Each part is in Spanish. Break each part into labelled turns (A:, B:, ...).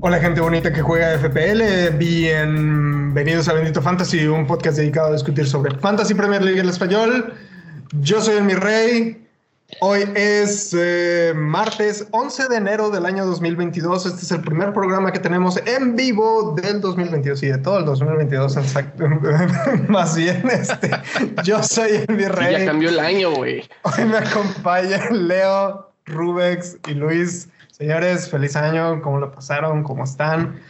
A: Hola gente bonita que juega FPL, bienvenidos a Bendito Fantasy, un podcast dedicado a discutir sobre Fantasy Premier League en español. Yo soy el mi rey, hoy es eh, martes 11 de enero del año 2022, este es el primer programa que tenemos en vivo del 2022 y de todo el 2022, exacto, más bien este, yo soy el mi rey.
B: Ya cambió el año, güey.
A: Hoy me acompañan Leo, Rubex y Luis. Señores, feliz año. ¿Cómo lo pasaron? ¿Cómo están?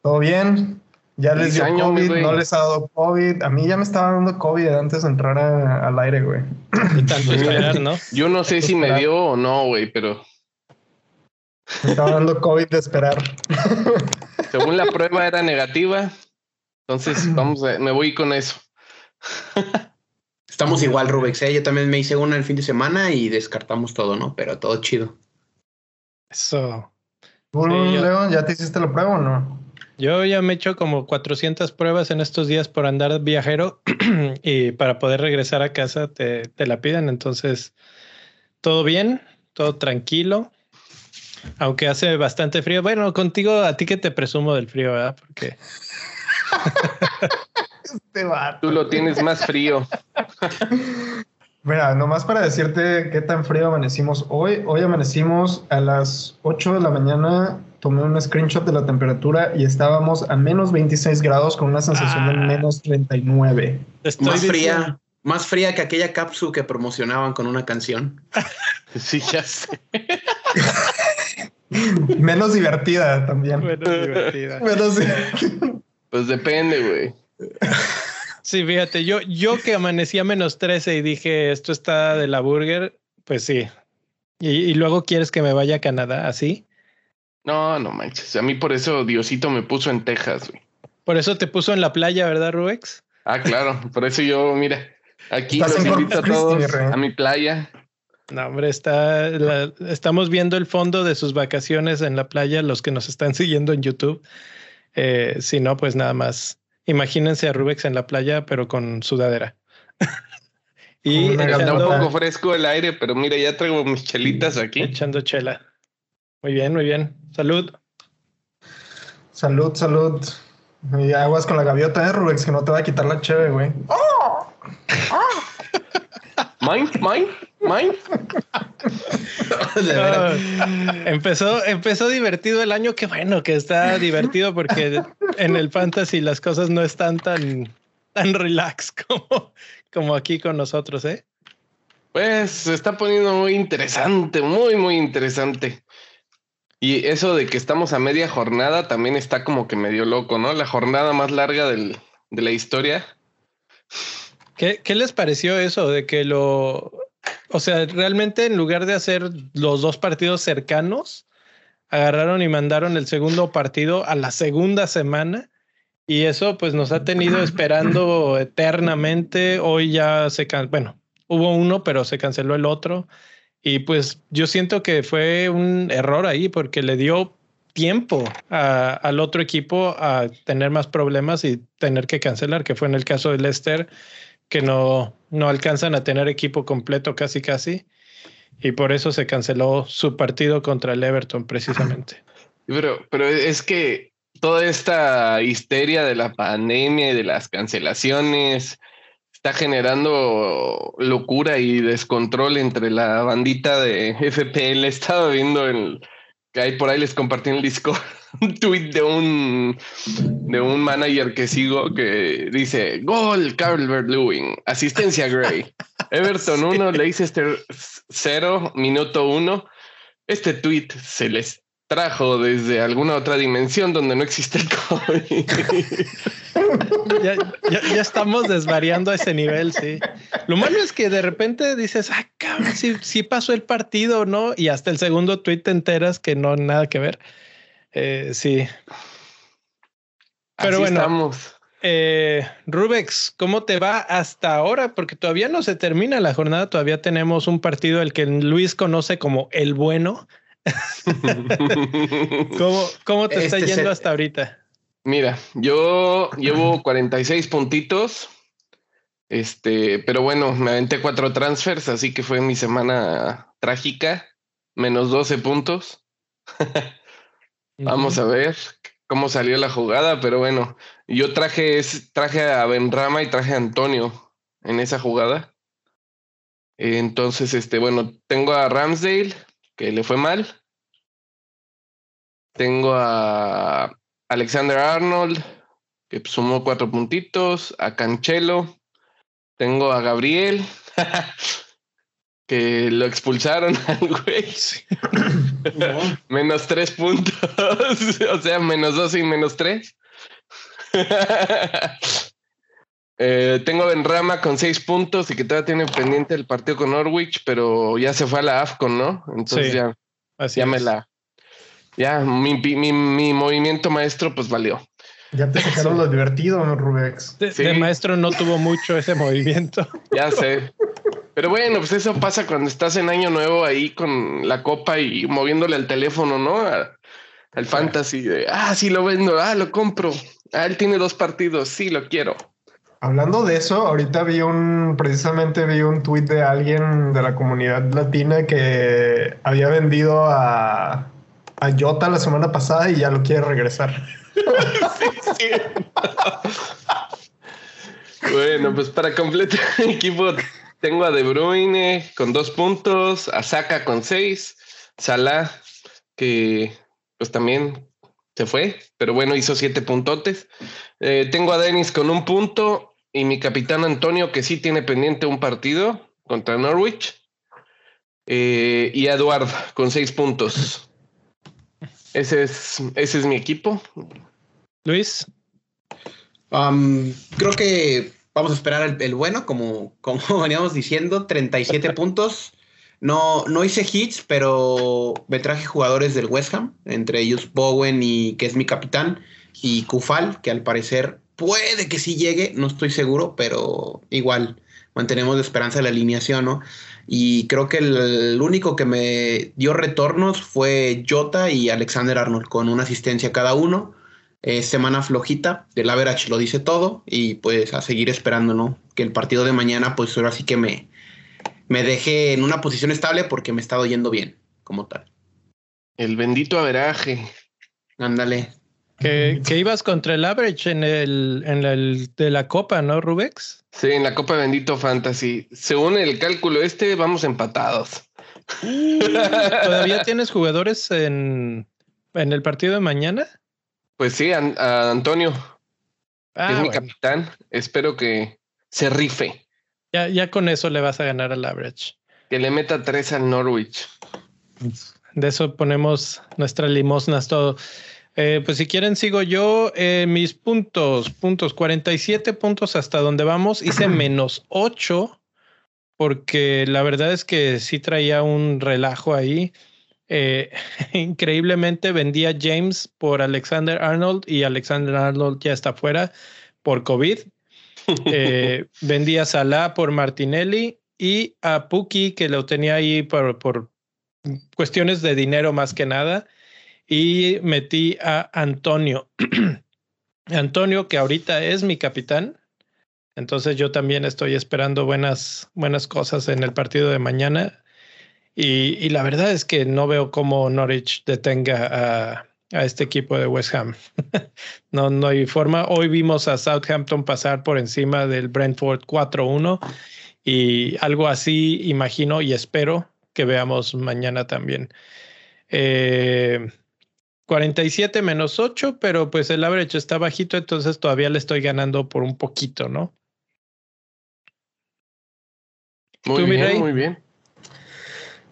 A: ¿Todo bien? ¿Ya les dio COVID? ¿No les ha dado COVID? A mí ya me estaba dando COVID antes de entrar al aire, güey.
B: tanto esperar, ¿no? Yo no sé si me dio o no, güey, pero...
A: Me estaba dando COVID de esperar.
B: Según la prueba era negativa. Entonces, vamos a, me voy con eso.
C: Estamos igual, Rubex. ¿eh? Yo también me hice una el fin de semana y descartamos todo, ¿no? Pero todo chido.
A: Eso. León, ¿ya te hiciste la prueba o no?
D: Yo ya me he hecho como 400 pruebas en estos días por andar viajero y para poder regresar a casa te, te, la piden. Entonces, todo bien, todo tranquilo. Aunque hace bastante frío. Bueno, contigo, a ti que te presumo del frío, ¿verdad? Porque.
B: este Tú lo tienes más frío.
A: Mira, nomás para decirte qué tan frío amanecimos hoy. Hoy amanecimos a las 8 de la mañana. Tomé un screenshot de la temperatura y estábamos a menos 26 grados con una sensación de ah. menos 39.
C: Estoy más fría, más fría que aquella cápsula que promocionaban con una canción.
B: sí, ya sé.
A: menos divertida también.
D: Menos divertida.
A: menos divertida.
B: Pues depende, güey.
D: Sí, fíjate, yo, yo que amanecí a menos 13 y dije esto está de la burger, pues sí. Y, luego quieres que me vaya a Canadá, ¿así?
B: No, no manches. A mí por eso Diosito me puso en Texas, güey.
D: Por eso te puso en la playa, ¿verdad, Rubex?
B: Ah, claro. Por eso yo, mira, aquí los invito a todos a mi playa.
D: No, hombre, está, estamos viendo el fondo de sus vacaciones en la playa, los que nos están siguiendo en YouTube. Eh, si no, pues nada más Imagínense a Rubex en la playa, pero con sudadera.
B: y está un poco fresco el aire, pero mira, ya traigo mis chelitas aquí.
D: Echando chela. Muy bien, muy bien. Salud.
A: Salud, salud. Y aguas con la gaviota, ¿eh, Rubex? Que no te va a quitar la cheve, güey. ¡Oh!
B: Mine, mine, mine.
D: empezó, empezó divertido el año. Qué bueno que está divertido porque en el fantasy las cosas no están tan, tan relax como, como aquí con nosotros, ¿eh?
B: Pues se está poniendo muy interesante, muy, muy interesante. Y eso de que estamos a media jornada también está como que medio loco, ¿no? La jornada más larga del, de la historia.
D: ¿Qué, ¿Qué, les pareció eso de que lo, o sea, realmente en lugar de hacer los dos partidos cercanos, agarraron y mandaron el segundo partido a la segunda semana y eso pues nos ha tenido esperando eternamente. Hoy ya se can bueno, hubo uno, pero se canceló el otro. Y pues yo siento que fue un error ahí porque le dio tiempo al otro equipo a tener más problemas y tener que cancelar, que fue en el caso de Leicester que no, no alcanzan a tener equipo completo casi casi. Y por eso se canceló su partido contra el Everton precisamente.
B: Pero, pero es que toda esta histeria de la pandemia y de las cancelaciones está generando locura y descontrol entre la bandita de FPL. Estaba viendo el que hay por ahí, les compartí en el Discord un tweet de un, de un manager que sigo que dice: Gol, Calvert Lewin, asistencia Gray. Everton 1, Leicester 0, minuto 1. Este tweet se les trajo desde alguna otra dimensión donde no existe el COVID.
D: Ya, ya, estamos desvariando a ese nivel, sí. Lo malo es que de repente dices, ah, cabrón, sí, pasó el partido, ¿no? Y hasta el segundo tweet te enteras que no nada que ver. Eh, sí. Pero bueno, Eh, Rubex, ¿cómo te va hasta ahora? Porque todavía no se termina la jornada, todavía tenemos un partido el que Luis conoce como el bueno. ¿Cómo, ¿Cómo, te está este yendo hasta ahorita?
B: Mira, yo llevo 46 puntitos. Este, pero bueno, me aventé cuatro transfers, así que fue mi semana trágica. Menos 12 puntos. Vamos a ver cómo salió la jugada, pero bueno, yo traje, traje a Benrama y traje a Antonio en esa jugada. Entonces, este, bueno, tengo a Ramsdale, que le fue mal. Tengo a Alexander Arnold, que sumó cuatro puntitos. A Cancelo. Tengo a Gabriel, que lo expulsaron al güey. menos tres puntos. o sea, menos dos y menos tres. Eh, tengo Benrama con seis puntos y que todavía tiene pendiente el partido con Norwich, pero ya se fue a la AFCON, ¿no? Entonces ya, ya me la. Ya, mi, mi, movimiento maestro, pues valió.
A: Ya te sacaron lo divertido, Rubex.
D: De, maestro no tuvo mucho ese movimiento.
B: Ya sé. Pero bueno, pues eso pasa cuando estás en año nuevo ahí con la copa y moviéndole al teléfono, ¿no? al fantasy de, ah, sí lo vendo, ah, lo compro. Ah, él tiene dos partidos, sí, lo quiero.
A: Hablando de eso, ahorita vi un, precisamente vi un tweet de alguien de la comunidad latina que había vendido a, a Jota la semana pasada y ya lo quiere regresar.
B: bueno, pues para completar el equipo tengo a De Bruyne con dos puntos, a Saka con seis, Salah que pues también se fue, pero bueno, hizo siete puntotes. Eh, tengo a Denis con un punto y mi capitán Antonio, que sí tiene pendiente un partido contra Norwich. Eh, y Eduard con seis puntos. Ese es, ese es mi equipo.
D: Luis.
C: Um, creo que vamos a esperar el, bueno, como, como veníamos diciendo, 37 puntos. No, no hice hits, pero me traje jugadores del West Ham, entre ellos Bowen y que es mi capitán, y Kufal, que al parecer puede que sí llegue, no estoy seguro, pero igual mantenemos la esperanza de la alineación, ¿no? Y creo que el, único que me dio retornos fue Jota y Alexander Arnold, con una asistencia cada uno. semana flojita, del average lo dice todo, y pues a seguir esperando, ¿no? Que el partido de mañana, pues ahora sí que me, me deje en una posición estable porque me he estado yendo bien, como tal.
B: El bendito averaje.
C: Ándale,
D: que, ibas contra el average en el, en el de la Copa, ¿no, Rubex?
B: Sí, en la Copa Bendito Fantasy. Según el cálculo este, vamos empatados.
D: Uh, ¿Todavía tienes jugadores en, en el partido de mañana?
B: Pues sí, a, Antonio, ah, es mi capitán. Espero que se rife.
D: Ya, ya con eso le vas a ganar al average.
B: Que le meta tres al Norwich.
D: De eso ponemos nuestras limosnas todo. Eh, pues si quieren sigo yo. Eh, mis puntos, puntos, 47 puntos hasta donde vamos. Hice menos 8 porque la verdad es que sí traía un relajo ahí. Eh, increíblemente vendía James por Alexander Arnold y Alexander Arnold ya está fuera por COVID. vendía a Salah por Martinelli y a Puki que lo tenía ahí por, por cuestiones de dinero más que nada y metí a Antonio. Antonio, que ahorita es mi capitán. Entonces yo también estoy esperando buenas, buenas cosas en el partido de mañana. Y, la verdad es que no veo cómo Norwich detenga a, a este equipo de West Ham. no, no hay forma. Hoy vimos a Southampton pasar por encima del Brentford 4-1 y algo así imagino y espero que veamos mañana también. Eh, 47 menos 8, pero pues el average está bajito, entonces todavía le estoy ganando por un poquito, ¿no?
B: Muy bien, muy bien.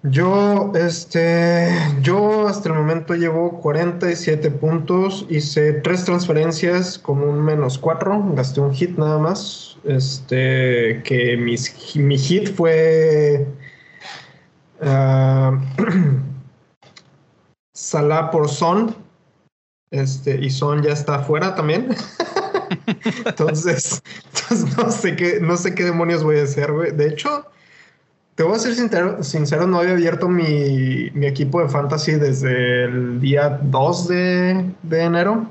A: Yo, este, yo hasta el momento llevo 47 puntos, hice tres transferencias con un menos 4, gasté un hit nada más. Este, que mis, mi hit fue uh, Salah por Son. Este, y Son ya está afuera también. entonces, no sé qué, no sé qué demonios voy a hacer, güey. De hecho, te voy a ser sincero, no había abierto mi, equipo de fantasy desde el día 2 de, enero.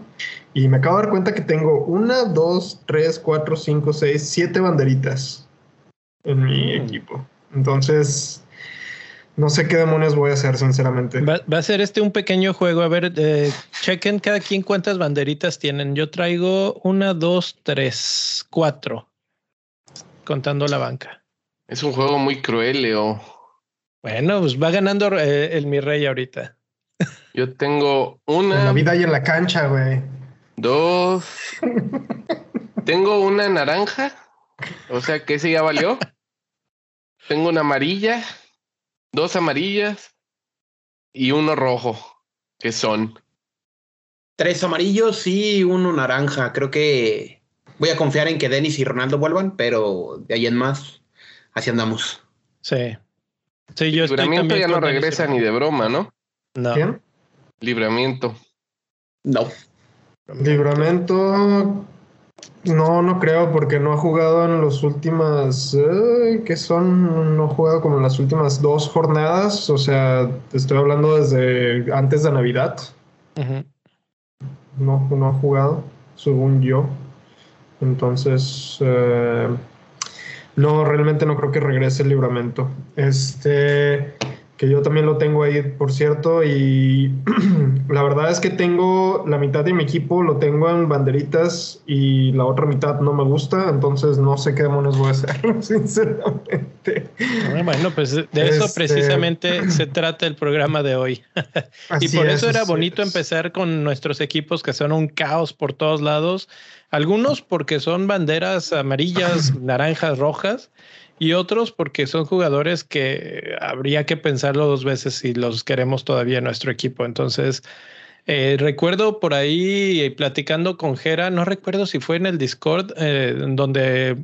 A: Y me acabo de dar cuenta que tengo una, dos, tres, cuatro, cinco, seis, siete banderitas en mi
D: Mm.
A: equipo. Entonces, no sé qué demonios voy a hacer, sinceramente.
D: Va, va a ser este un pequeño juego. A ver, eh, chequen cada quien cuántas banderitas tienen. Yo traigo una, dos, tres, cuatro, contando la banca.
B: Es un juego muy cruel, Leo.
D: Bueno, pues va ganando eh, el mi rey ahorita.
B: Yo tengo
A: En la
B: una,
A: vida y en la cancha, güey.
B: dos. Tengo una naranja. O sea que ese ya valió. Tengo una amarilla, dos amarillas y uno rojo. Que son.
C: Tres amarillos y uno naranja. Creo que voy a confiar en que Denis y Ronaldo vuelvan, pero de ahí en más, así andamos.
D: Sí. Sí, yo estoy
B: Libramiento
D: también
B: ya no regresa ni de broma, ¿no?
D: No.
A: ¿Quién?
B: Libramiento.
C: No.
A: Libramento. No, no creo, porque no ha jugado en las últimas. eh, ¿Qué son? No ha jugado como en las últimas dos jornadas. O sea, te estoy hablando desde antes de Navidad. No, no ha jugado, según yo. Entonces, eh, no, realmente no creo que regrese el libramento. Este, que yo también lo tengo ahí, por cierto, y la verdad es que tengo la mitad de mi equipo, lo tengo en banderitas y la otra mitad no me gusta, entonces no sé qué demonios voy a hacer, sinceramente.
D: Bueno, pues de eso
A: Este-
D: precisamente se trata el programa de hoy. y por
A: es,
D: eso era bonito
A: es.
D: empezar con nuestros equipos que son un caos por todos lados. Algunos porque son banderas amarillas, naranjas, rojas, y otros porque son jugadores que habría que pensarlo dos veces si los queremos todavía en nuestro equipo. Entonces, eh, recuerdo por ahí platicando con Jera, no recuerdo si fue en el Discord, eh, donde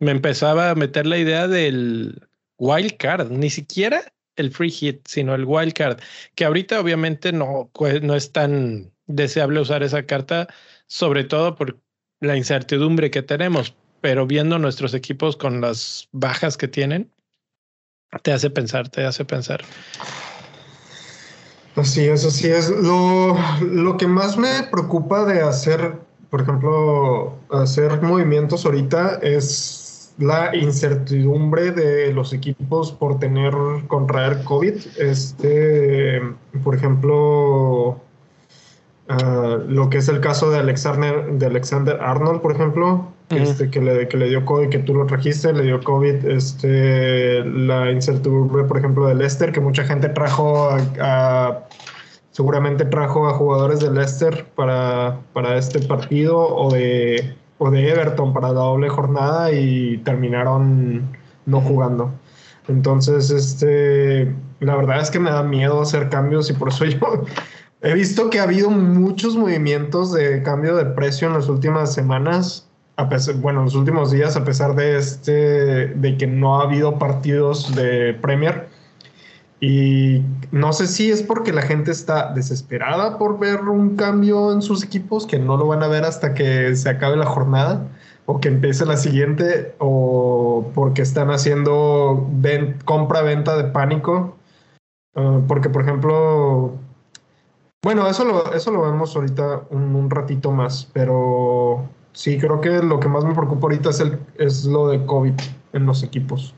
D: me empezaba a meter la idea del wild card, ni siquiera el free hit, sino el wild card, que ahorita obviamente no, pues, no es tan deseable usar esa carta, sobre todo por la incertidumbre que tenemos, pero viendo nuestros equipos con las bajas que tienen, te hace pensar, te hace pensar.
A: Así es, así es. Lo, lo que más me preocupa de hacer, por ejemplo, hacer movimientos ahorita es la incertidumbre de los equipos por tener, contraer COVID. Este, por ejemplo, ah, lo que es el caso de Alexander, de Alexander Arnold, por ejemplo, Este, que, le, que le dio COVID, que tú lo trajiste, le dio COVID, este, la incertidumbre, por ejemplo, de Leicester, que mucha gente trajo a, a- seguramente trajo a jugadores de Leicester para, para este partido o de, o de Everton para la doble jornada y terminaron no jugando. Entonces, este, la verdad es que me da miedo hacer cambios y por eso yo he visto que ha habido muchos movimientos de cambio de precio en las últimas semanas, a pesar, bueno, en los últimos días, a pesar de este, de que no ha habido partidos de Premier. Y no sé si es porque la gente está desesperada por ver un cambio en sus equipos, que no lo van a ver hasta que se acabe la jornada o que empiece la siguiente, o porque están haciendo ven- compra-venta de pánico. Ah, porque, por ejemplo, bueno, eso lo, eso lo vemos ahorita un, un ratito más, pero sí, creo que lo que más me preocupa ahorita es, el, es lo de COVID en los equipos.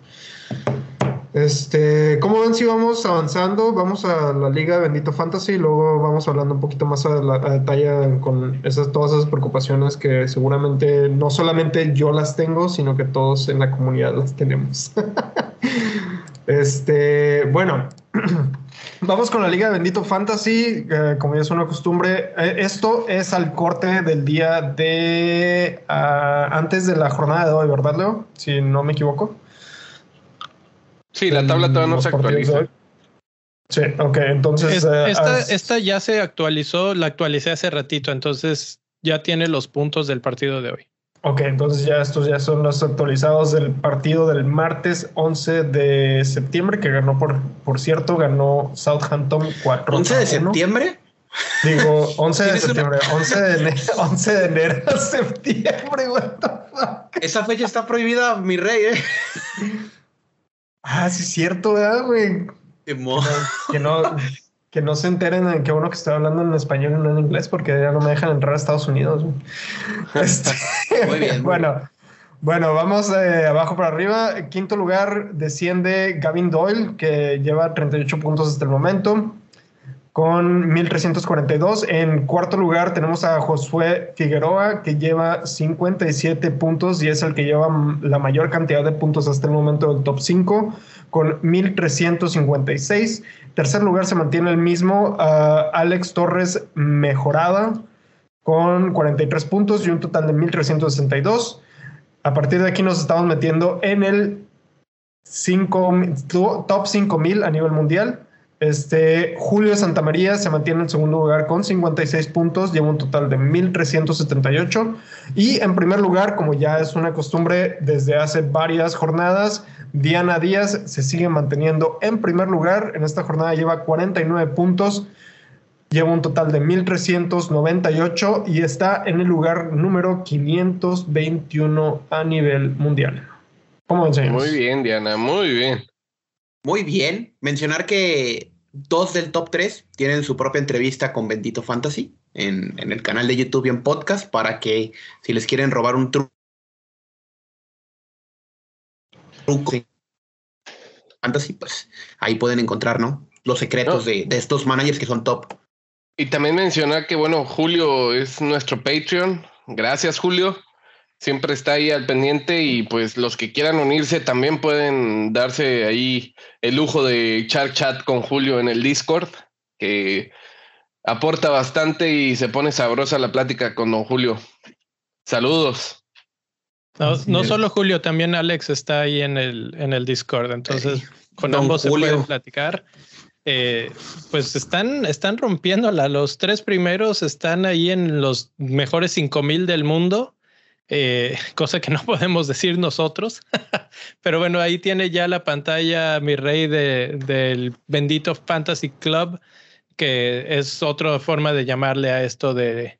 A: Este, ¿cómo ven si vamos avanzando? Vamos a la Liga Bendito Fantasy y luego vamos hablando un poquito más a, a detalle con esas, todas esas preocupaciones que seguramente no solamente yo las tengo, sino que todos en la comunidad las tenemos. este, bueno, vamos con la Liga de Bendito Fantasy. eh, como ya es una costumbre, eh, esto es al corte del día de ah, antes de la jornada de hoy, ¿verdad, Leo? Si no me equivoco.
B: Sí, la tabla todavía no se actualiza.
A: hoy. Sí, ok, entonces.
D: Es-
A: eh,
D: esta ya se actualizó, la actualicé hace ratito, entonces ya tiene los puntos del partido de hoy.
A: Ok, entonces ya estos ya son los actualizados del partido del martes 11 de septiembre, que ganó, por, por cierto, ganó Southampton 4.
C: 11 de
A: a 1.
C: septiembre.
A: Digo, 11 de
C: ¿Tienes una-
A: septiembre, 11 de enero, 11 de enero a septiembre, what the fuck.
C: Esa fecha está prohibida, mi rey, ¿eh?
A: Ah, sí, es cierto, ¿verdad, güey?
C: Mo-
A: Que no, que no se enteren en que uno que está hablando en español y no en inglés, porque ya no me dejan entrar a Estados Unidos. Este, muy bien. bueno, bueno, vamos de abajo para arriba. En quinto lugar desciende Gavin Doyle, que lleva 38 puntos hasta el momento, con 1342. En cuarto lugar tenemos a Josué Figueroa, que lleva 57 puntos y es el que lleva la mayor cantidad de puntos hasta el momento del top 5, con 1356. Tercer lugar se mantiene el mismo, Alex Torres Mejorada, con 43 puntos y un total de 1362. A partir de aquí nos estamos metiendo en el top 5000 a nivel mundial. Este, Julio Santamaría se mantiene en segundo lugar con 56 puntos, lleva un total de 1378. Y en primer lugar, como ya es una costumbre desde hace varias jornadas, Diana Díaz se sigue manteniendo en primer lugar. En esta jornada lleva 49 puntos, lleva un total de 1398 y está en el lugar número 521 a nivel mundial.
B: ¿Cómo Muy bien, Diana, muy bien.
C: Muy bien. Mencionar que dos del top 3 tienen su propia entrevista con Bendito Fantasy en, en el canal de YouTube y en podcast para que si les quieren robar un truco fantasy, pues ahí pueden encontrar, ¿no? Los secretos de, de, estos managers que son top.
B: Y también mencionar que, bueno, Julio es nuestro Patreon. Gracias, Julio. Siempre está ahí al pendiente y pues los que quieran unirse también pueden darse ahí el lujo de echar chat con Julio en el Discord, que aporta bastante y se pone sabrosa la plática con don Julio. Saludos.
D: No, solo Julio, también Alex está ahí en el, en el Discord, entonces con ambos se pueden platicar. Eh, pues están, están rompiéndola. Los tres primeros están ahí en los mejores 5000 del mundo, eh, cosa que no podemos decir nosotros. Pero bueno, ahí tiene ya la pantalla mi rey de, del bendito Fantasy Club, que es otra forma de llamarle a esto de,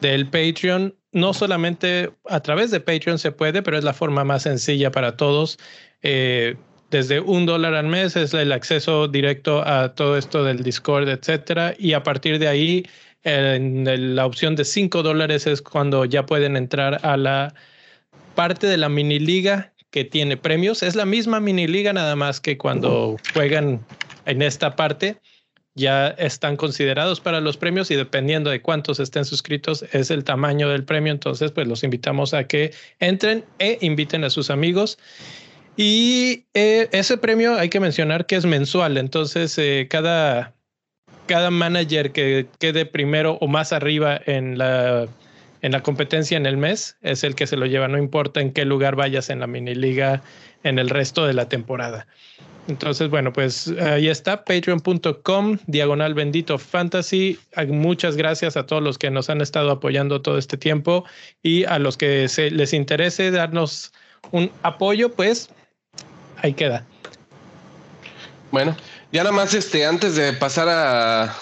D: del Patreon. No solamente a través de Patreon se puede, pero es la forma más sencilla para todos. Eh, desde un dólar al mes es el acceso directo a todo esto del Discord, etcétera. Y a partir de ahí, en la opción de cinco dólares es cuando ya pueden entrar a la parte de la mini liga que tiene premios. Es la misma mini liga, nada más que cuando juegan en esta parte ya están considerados para los premios y dependiendo de cuántos estén suscritos es el tamaño del premio. Entonces, pues los invitamos a que entren e inviten a sus amigos. Y eh, ese premio hay que mencionar que es mensual, entonces eh, cada, cada manager que quede primero o más arriba en la, en la competencia en el mes es el que se lo lleva, no importa en qué lugar vayas en la mini liga en el resto de la temporada. Entonces, bueno, pues ahí está, patreon.com, diagonal bendito fantasy. Muchas gracias a todos los que nos han estado apoyando todo este tiempo y a los que se les interese darnos un apoyo, pues ahí queda.
B: Bueno, ya nada más este, antes de pasar a,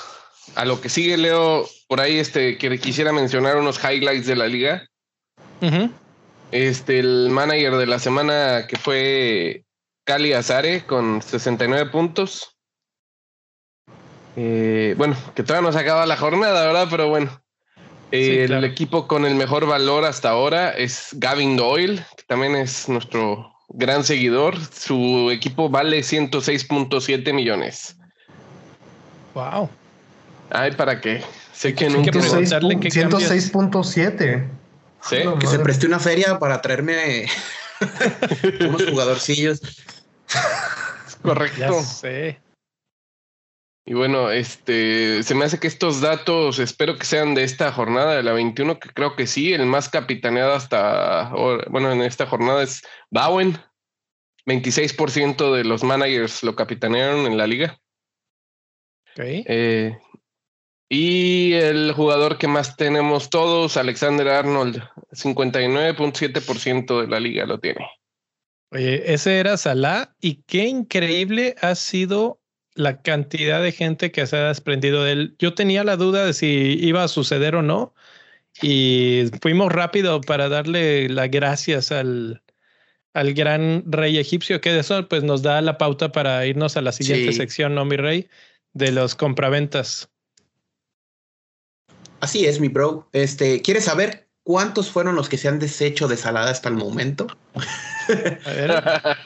B: a lo que sigue, Leo, por ahí este, que quisiera mencionar unos highlights de la liga. Este, el manager de la semana que fue Cali Azare con 69 puntos. Eh, bueno, que todavía no se acaba la jornada, ¿verdad? Pero bueno. el equipo con el mejor valor hasta ahora es Gavin Doyle, que también es nuestro gran seguidor. Su equipo vale 106.7 millones.
D: Wow.
B: Ay, ¿para qué?
A: Sé que nunca... 106.7.
C: Sí. que se preste una feria para traerme unos jugadorcillos.
B: Correcto.
D: Ya
B: Y bueno, este, se me hace que estos datos, espero que sean de esta jornada de la 21, que creo que sí, el más capitaneado hasta, bueno, en esta jornada es Bowen. 26% de los managers lo capitanearon en la liga. Eh, y el jugador que más tenemos todos, Alexander Arnold, 59.7% de la liga lo tiene.
D: Oye, ese era Salah y qué increíble ha sido la cantidad de gente que se ha desprendido de él. Yo tenía la duda de si iba a suceder o no y fuimos rápido para darle las gracias al, al gran rey egipcio, que de eso pues nos da la pauta para irnos a la siguiente sección, ¿no, mi rey? de los compraventas.
C: Así es, mi bro. Este, ¿quieres saber cuántos fueron los que se han deshecho de salada hasta el momento?
D: A ver.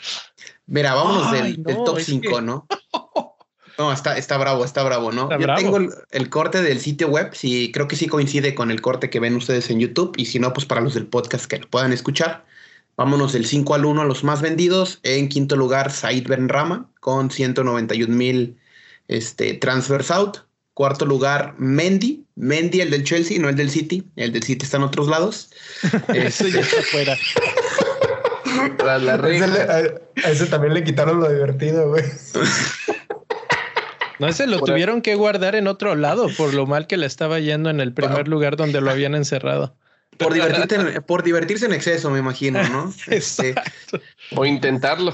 C: Mira, vámonos
D: Ay,
C: del, top
D: es
C: 5,
D: que-
C: ¿no? No, está, está bravo, está bravo, ¿no?
D: Está
C: Yo
D: bravo.
C: tengo el, el corte del sitio web, sí, creo que sí coincide con el corte que ven ustedes en YouTube, y si no, pues para los del podcast que lo puedan escuchar. Vámonos del 5 al 1 a los más vendidos. En quinto lugar, Said Benrama, con 191 mil este, transfers out. Cuarto lugar, Mendy. Mendy, el del Chelsea, no el del City. El del City está en otros lados.
D: Eso ya
C: Este,
D: está fuera.
B: Tras la
A: A ese,
B: reja.
A: le- a- a ese también le quitaron lo divertido, güey.
D: No, ese lo tuvieron que guardar en otro lado por lo mal que le estaba yendo en el primer lugar donde lo habían encerrado.
C: por, divertirte en- por divertirse en exceso, me imagino, ¿no? Este.
B: O intentarlo.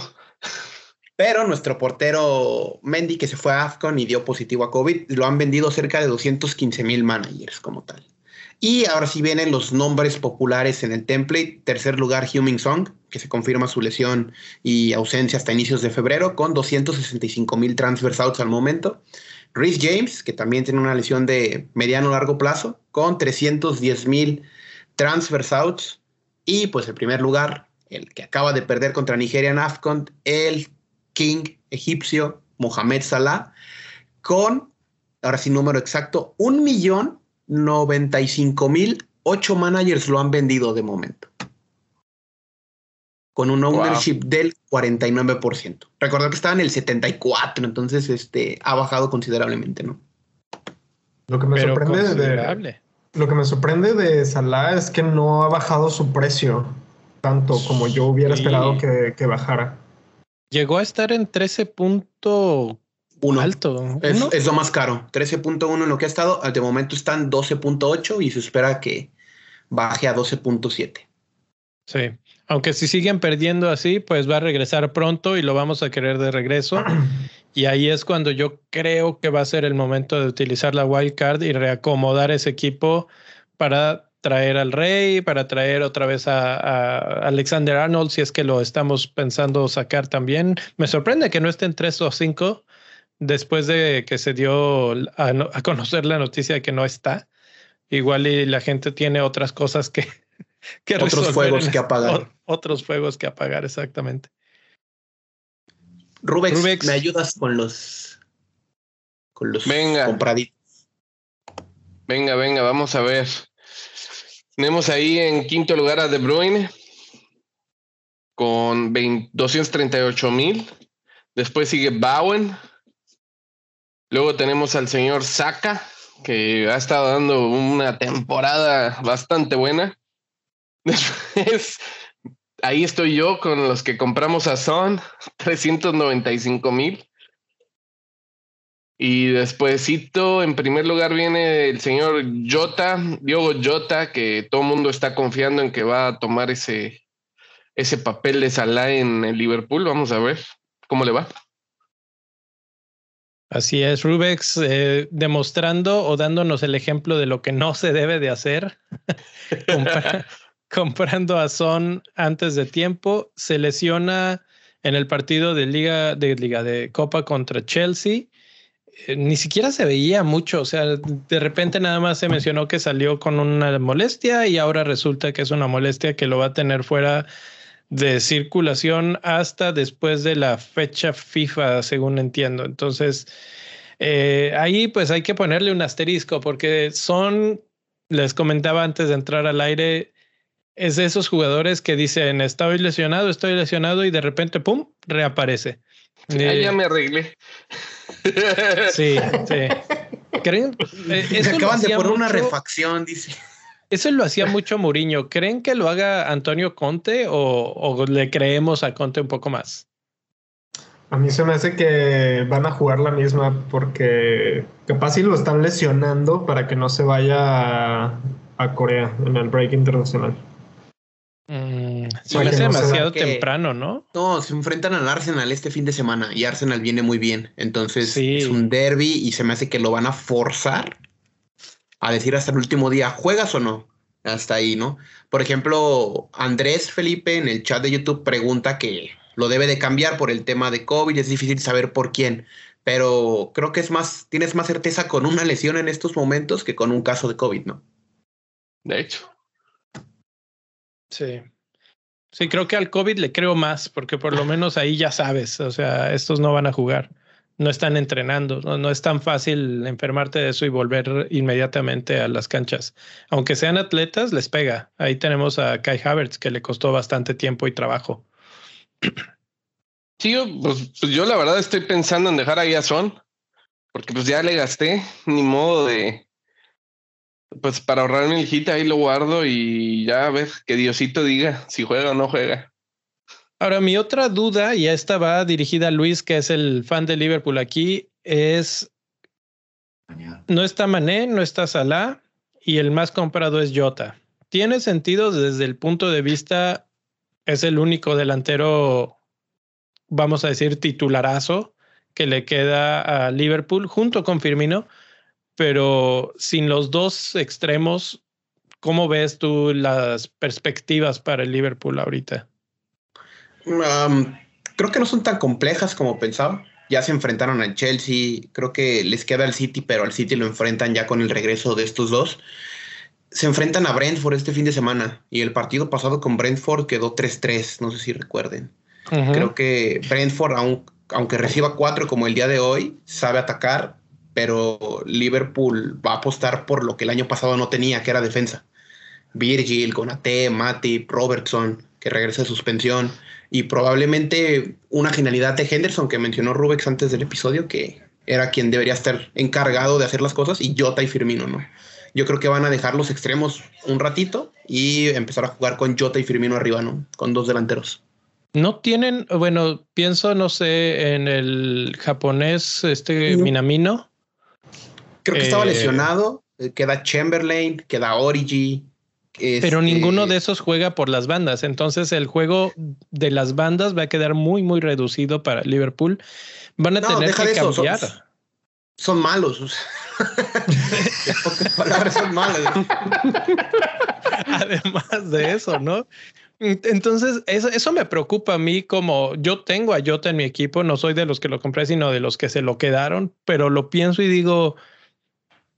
C: Pero nuestro portero Mendy, que se fue a AFCON y dio positivo a COVID, lo han vendido cerca de 215 mil managers como tal. Y ahora sí vienen los nombres populares en el template. Tercer lugar, Huming Song, que se confirma su lesión y ausencia hasta inicios de febrero, con 265 mil transfers outs al momento. Rhys James, que también tiene una lesión de mediano largo plazo, con 310 mil transfers outs. Y pues el primer lugar, el que acaba de perder contra Nigeria en AFCON, el King egipcio Mohamed Salah, con, ahora sí número exacto, un millón noventa y cinco mil ocho managers lo han vendido de momento. Con un
B: Wow.
C: ownership del 49%. Recordad que estaba en el 74, entonces este, ha bajado considerablemente, ¿no?
A: Lo que me
D: Pero
A: sorprende de,
D: considerable.
A: lo que me sorprende de Salah es que no ha bajado su precio tanto como yo hubiera
D: Sí.
A: esperado que, que bajara.
D: Llegó a estar en 13 punto
C: Uno.
D: alto.
C: Es,
D: ¿Uno?
C: es lo más caro. 13.1 en lo que ha estado. De momento están 12.8 y se espera que baje a 12.7.
D: Sí. Aunque si siguen perdiendo así, pues va a regresar pronto y lo vamos a querer de regreso. Y ahí es cuando yo creo que va a ser el momento de utilizar la wild card y reacomodar ese equipo para traer al Rey, para traer otra vez a, a Alexander Arnold, si es que lo estamos pensando sacar también. Me sorprende que no estén tres o cinco después de que se dio a, no- a conocer la noticia de que no está. Igual y la gente tiene otras cosas que, que
C: Otros
D: resolver
C: fuegos
D: en
C: que apagar.
D: o- otros fuegos que apagar, exactamente.
C: Rubex,
D: Rubex.
C: ¿me ayudas con los con los
B: Venga.
C: compraditos?
B: Venga, venga, vamos a ver. Tenemos ahí en quinto lugar a De Bruyne con 20 238 mil. Después sigue Bowen. Luego tenemos al señor Saka, que ha estado dando una temporada bastante buena. Después, ahí estoy yo con los que compramos a Son, 395 mil. Y despuésito, en primer lugar, viene el señor Jota, Diogo Jota, que todo el mundo está confiando en que va a tomar ese, ese papel de Salah en el Liverpool. Vamos a ver cómo le va.
D: Así es, Rubex, eh, demostrando o dándonos el ejemplo de lo que no se debe de hacer. Compra- comprando a Son antes de tiempo, se lesiona en el partido de Liga de Liga de Copa contra Chelsea. Eh, ni siquiera se veía mucho, o sea, de repente nada más se mencionó que salió con una molestia y ahora resulta que es una molestia que lo va a tener fuera de circulación hasta después de la fecha FIFA, según entiendo. Entonces, eh, ahí pues hay que ponerle un asterisco porque son, les comentaba antes de entrar al aire, es de esos jugadores que dicen, estoy lesionado, estoy lesionado y de repente, ¡pum!, reaparece.
B: Ah,
D: Eh,
B: ya me arreglé.
D: Sí, sí. ¿Creen? eh,
C: acaban de poner una refacción, dice.
D: Eso lo hacía mucho Mourinho. ¿Creen que lo haga Antonio Conte o, o le creemos a Conte un poco más?
A: A mí se me hace que van a jugar la misma porque capaz si lo están lesionando para que no se vaya a, a Corea en el break internacional.
D: Mm, se me hace
A: no
D: demasiado temprano, ¿no?
C: No, se enfrentan al Arsenal este fin de semana y Arsenal viene muy bien. Entonces
D: Sí.
C: es un derby y se me hace que lo van a forzar a decir hasta el último día, ¿juegas o no? Hasta ahí, ¿no? Por ejemplo, Andrés Felipe en el chat de YouTube pregunta que lo debe de cambiar por el tema de COVID, es difícil saber por quién. pero creo que es más, tienes más certeza con una lesión en estos momentos que con un caso de COVID, ¿no?
B: De hecho.
D: Sí. Sí, creo que al COVID le creo más, porque por lo menos ahí ya sabes, o sea, estos no van a jugar, no están entrenando, no, es tan fácil enfermarte de eso y volver inmediatamente a las canchas. Aunque sean atletas, les pega. Ahí tenemos a Kai Havertz, que le costó bastante tiempo y trabajo.
B: Sí, pues, pues, yo la verdad estoy pensando en dejar ahí a Son, porque pues ya le gasté, ni modo de, pues para ahorrarme el hit ahí lo guardo y ya a ver que Diosito diga si juega o no juega.
D: Ahora, mi otra duda, y esta va dirigida a Luis, que es el fan de Liverpool aquí, es no está Mané, no está Salah y el más comprado es Jota. Tiene sentido desde el punto de vista, es el único delantero vamos a decir, titularazo que le queda a Liverpool junto con Firmino, pero sin los dos extremos, ¿cómo ves tú las perspectivas para el Liverpool ahorita?
C: Creo que no son tan complejas como pensaba. Ya se enfrentaron al Chelsea, creo que les queda al City, pero al City lo enfrentan ya con el regreso de estos dos. Se enfrentan a Brentford este fin de semana y el partido pasado con Brentford quedó 3-3, no sé si recuerden. Creo que Brentford, aunque reciba cuatro como el día de hoy, sabe atacar, pero Liverpool va a apostar por lo que el año pasado no tenía, que era defensa. Virgil, Gonate, Matip, Robertson, que regresa de suspensión, y probablemente una genialidad de Henderson que mencionó Rubex antes del episodio, que era quien debería estar encargado de hacer las cosas, y Jota y Firmino, ¿no? Yo creo que van a dejar los extremos un ratito y empezar a jugar con Jota y Firmino arriba, ¿no? Con dos delanteros.
D: No tienen, bueno, pienso, no sé, en el japonés, este Minamino.
C: Creo que estaba eh, lesionado. Eh, queda Chamberlain, queda Origi.
D: Pero este ninguno de esos juega por las bandas. Entonces el juego de las bandas va a quedar muy, muy reducido para Liverpool. Van a tener que cambiar.
C: Son, malos. palabras son malas.
D: Además de eso, ¿no? Entonces, eso, eso, me preocupa a mí como yo tengo a Jota en mi equipo, no soy de los que lo compré, sino de los que se lo quedaron, pero lo pienso y digo,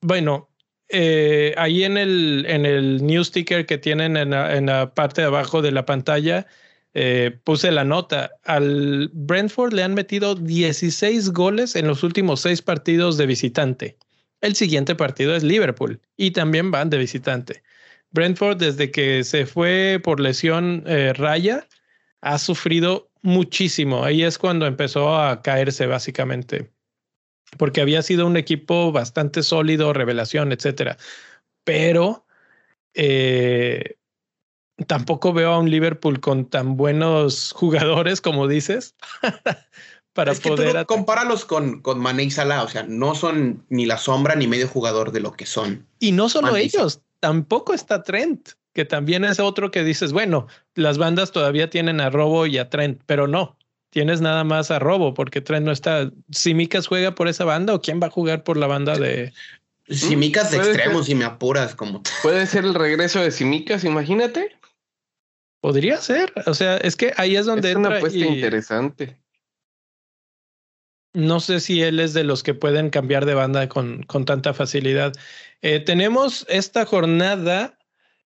D: bueno, eh, ahí en el, en el news sticker que tienen en la, parte de abajo de la pantalla, eh, puse la nota. Al Brentford le han metido 16 goles en los últimos seis partidos de visitante. El siguiente partido es Liverpool y también van de visitante. Brentford, desde que se fue por lesión eh, Raya, ha sufrido muchísimo. Ahí es cuando empezó a caerse, básicamente. Porque había sido un equipo bastante sólido, revelación, etcétera. Pero eh, tampoco veo a un Liverpool con tan buenos jugadores como dices.
C: para poder. compáralos con, con Mané y Salah, o sea, no son ni la sombra ni medio jugador de lo que son.
D: Y no solo ellos, tampoco está Trent, que también es otro que dices, bueno, las bandas todavía tienen a Robo y a Trent, pero no, tienes nada más a Robo porque Trent no está. Si Micas juega por esa banda o quién va a jugar por la banda de.
C: Simicas de extremos y me apuras como.
B: Puede ser el regreso de Simicas, imagínate.
D: Podría ser. O sea, es que ahí es donde
B: es una apuesta interesante.
D: No sé si él es de los que pueden cambiar de banda con, con tanta facilidad. Eh, tenemos esta jornada,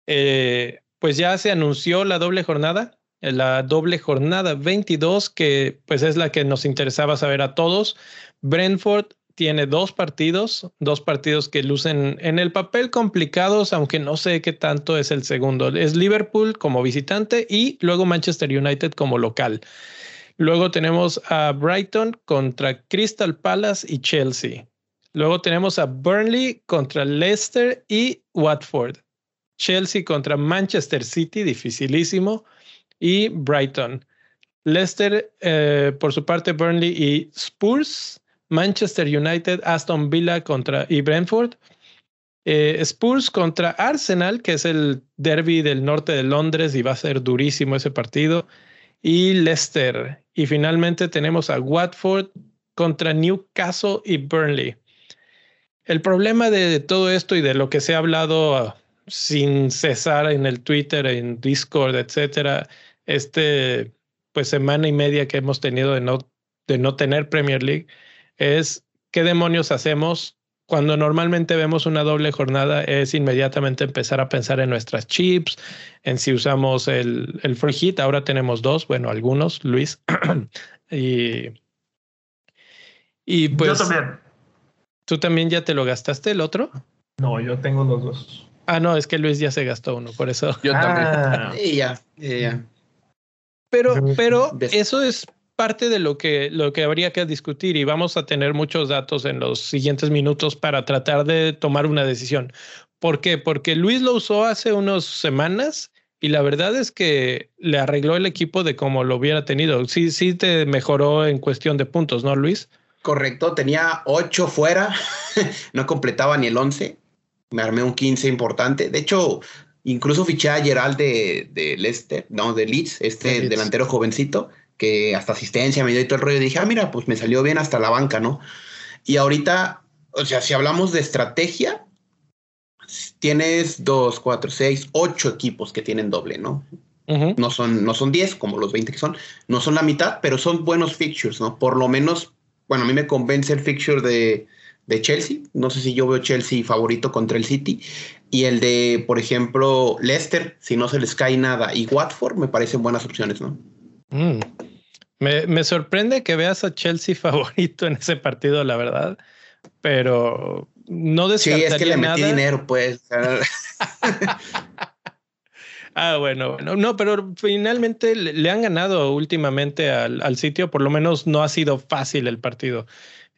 D: eh, pues ya se anunció la doble jornada, la doble jornada 22, que pues es la que nos interesaba saber a todos. Brentford tiene dos partidos, dos partidos que lucen en el papel complicados, aunque no sé qué tanto es el segundo. Es Liverpool como visitante y luego Manchester United como local. Luego tenemos a Brighton contra Crystal Palace y Chelsea. Luego tenemos a Burnley contra Leicester y Watford. Chelsea contra Manchester City, dificilísimo. Y Brighton. Leicester, eh, por su parte, Burnley y Spurs. Manchester United, Aston Villa contra y Brentford. Eh, Spurs contra Arsenal, que es el derby del norte de Londres y va a ser durísimo ese partido y Leicester. Y finalmente tenemos a Watford contra Newcastle y Burnley. El problema de, todo esto y de lo que se ha hablado ah, sin cesar en el Twitter, en Discord, etcétera, este pues semana y media que hemos tenido de no, de no tener Premier League, es qué demonios hacemos cuando normalmente vemos una doble jornada es inmediatamente empezar a pensar en nuestras chips, en si usamos el, el free hit. Ahora tenemos dos, bueno, algunos, Luis. y, y pues.
A: yo también.
D: ¿Tú también ya te lo gastaste el otro?
A: No, yo tengo los dos.
D: Ah, no, es que Luis ya se gastó uno, por eso.
B: Yo
A: Ah.
B: también.
C: Y ya, y ya.
D: Pero, pero eso es parte de lo que, lo que habría que discutir y vamos a tener muchos datos en los siguientes minutos para tratar de tomar una decisión. ¿Por qué? Porque Luis lo usó hace unas semanas y la verdad es que le arregló el equipo de como lo hubiera tenido. Sí, sí te mejoró en cuestión de puntos, ¿no, Luis?
C: Correcto, tenía 8 fuera, no completaba ni el 11. Me armé un 15 importante. De hecho, incluso fiché a Gerald de, de Leicester, no, de Leeds, este
D: De Leeds.
C: delantero jovencito, que hasta asistencia me dio y todo el rollo. Dije, ah, mira, pues me salió bien hasta la banca, ¿no? Y ahorita, o sea, si hablamos de estrategia, tienes 2, 4, 6, 8 equipos que tienen doble, ¿no?
D: Ujú.
C: no son, no son 10 como los 20 que son, no son la mitad, pero son buenos fixtures, ¿no? Por lo menos, bueno, a mí me convence el fixture de, de Chelsea, no sé si yo veo Chelsea favorito contra el City, y el de, por ejemplo, Leicester, si no se les cae nada, y Watford me parecen buenas opciones, ¿no?
D: Mm. Me, me sorprende que veas a Chelsea favorito en ese partido, la verdad, pero no
C: Sí,
D: descartaría
C: es que le metí
D: nada.
C: dinero, pues.
D: Ah, bueno, bueno, no, pero finalmente le, le han ganado últimamente al, al sitio, por lo menos no ha sido fácil el partido.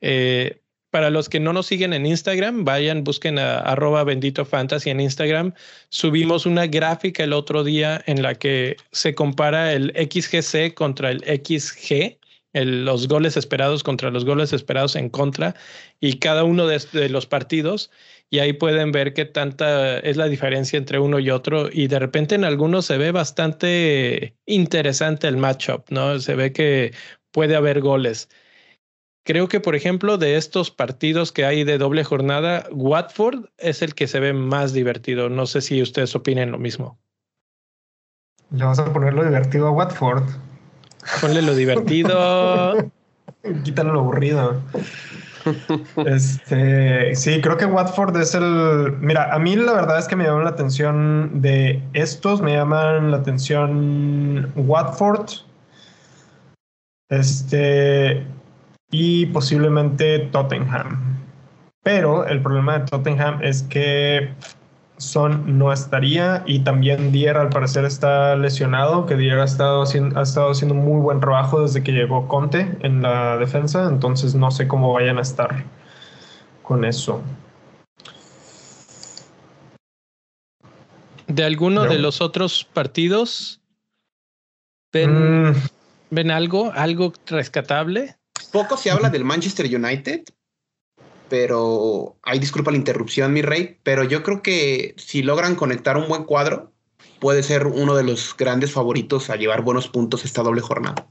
D: Eh, para los que no nos siguen en Instagram, vayan, busquen a arroba bendito fantasy en Instagram. Subimos una gráfica el otro día en la que se compara el XGC contra el XG, los goles esperados contra los goles esperados en contra y cada uno de, de los partidos y ahí pueden ver qué tanta es la diferencia entre uno y otro y de repente en algunos se ve bastante interesante el matchup, ¿no? Se ve que puede haber goles. Creo que, por ejemplo, de estos partidos que hay de doble jornada, Watford es el que se ve más divertido. No sé si ustedes opinen lo mismo.
A: Le vas a poner lo divertido a Watford.
D: Ponle lo divertido.
A: Quítale lo aburrido. Este, sí, creo que Watford es el. Mira, a mí la verdad es que me llaman la atención de estos, me llaman la atención Watford. Este, y posiblemente Tottenham. Pero el problema de Tottenham es que Son no estaría y también Dier al parecer está lesionado, que Dier ha estado, haciendo, ha estado haciendo un muy buen trabajo desde que llegó Conte en la defensa, entonces no sé cómo vayan a estar con eso.
D: ¿De alguno
A: No.
D: de los otros partidos ven,
A: Mm,
D: ven algo, algo rescatable?
C: Poco se habla del Manchester United, pero hay disculpa la interrupción, mi rey, pero yo creo que si logran conectar un buen cuadro, puede ser uno de los grandes favoritos a llevar buenos puntos esta doble jornada.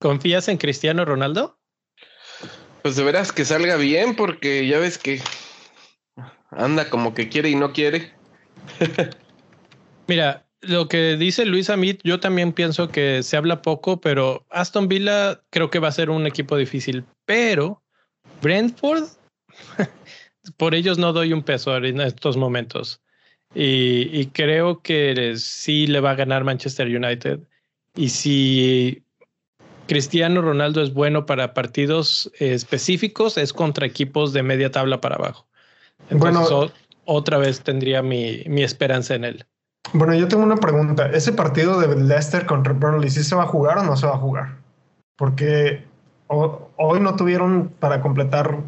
D: ¿Confías en Cristiano Ronaldo?
B: Pues de veras que salga bien, porque ya ves que anda como que quiere y no quiere.
D: Mira, lo que dice Luis Amit, yo también pienso que se habla poco, pero Aston Villa creo que va a ser un equipo difícil. Pero Brentford, por ellos no doy un peso en estos momentos. Y, y creo que sí le va a ganar Manchester United. Y si Cristiano Ronaldo es bueno para partidos específicos, es contra equipos de media tabla para abajo. Entonces,
A: Bueno.
D: o- otra vez tendría mi, mi esperanza en él.
A: Bueno, yo tengo una pregunta. ¿Ese partido de Leicester contra Burnley sí se va a jugar o no se va a jugar? Porque ho- hoy no tuvieron para completar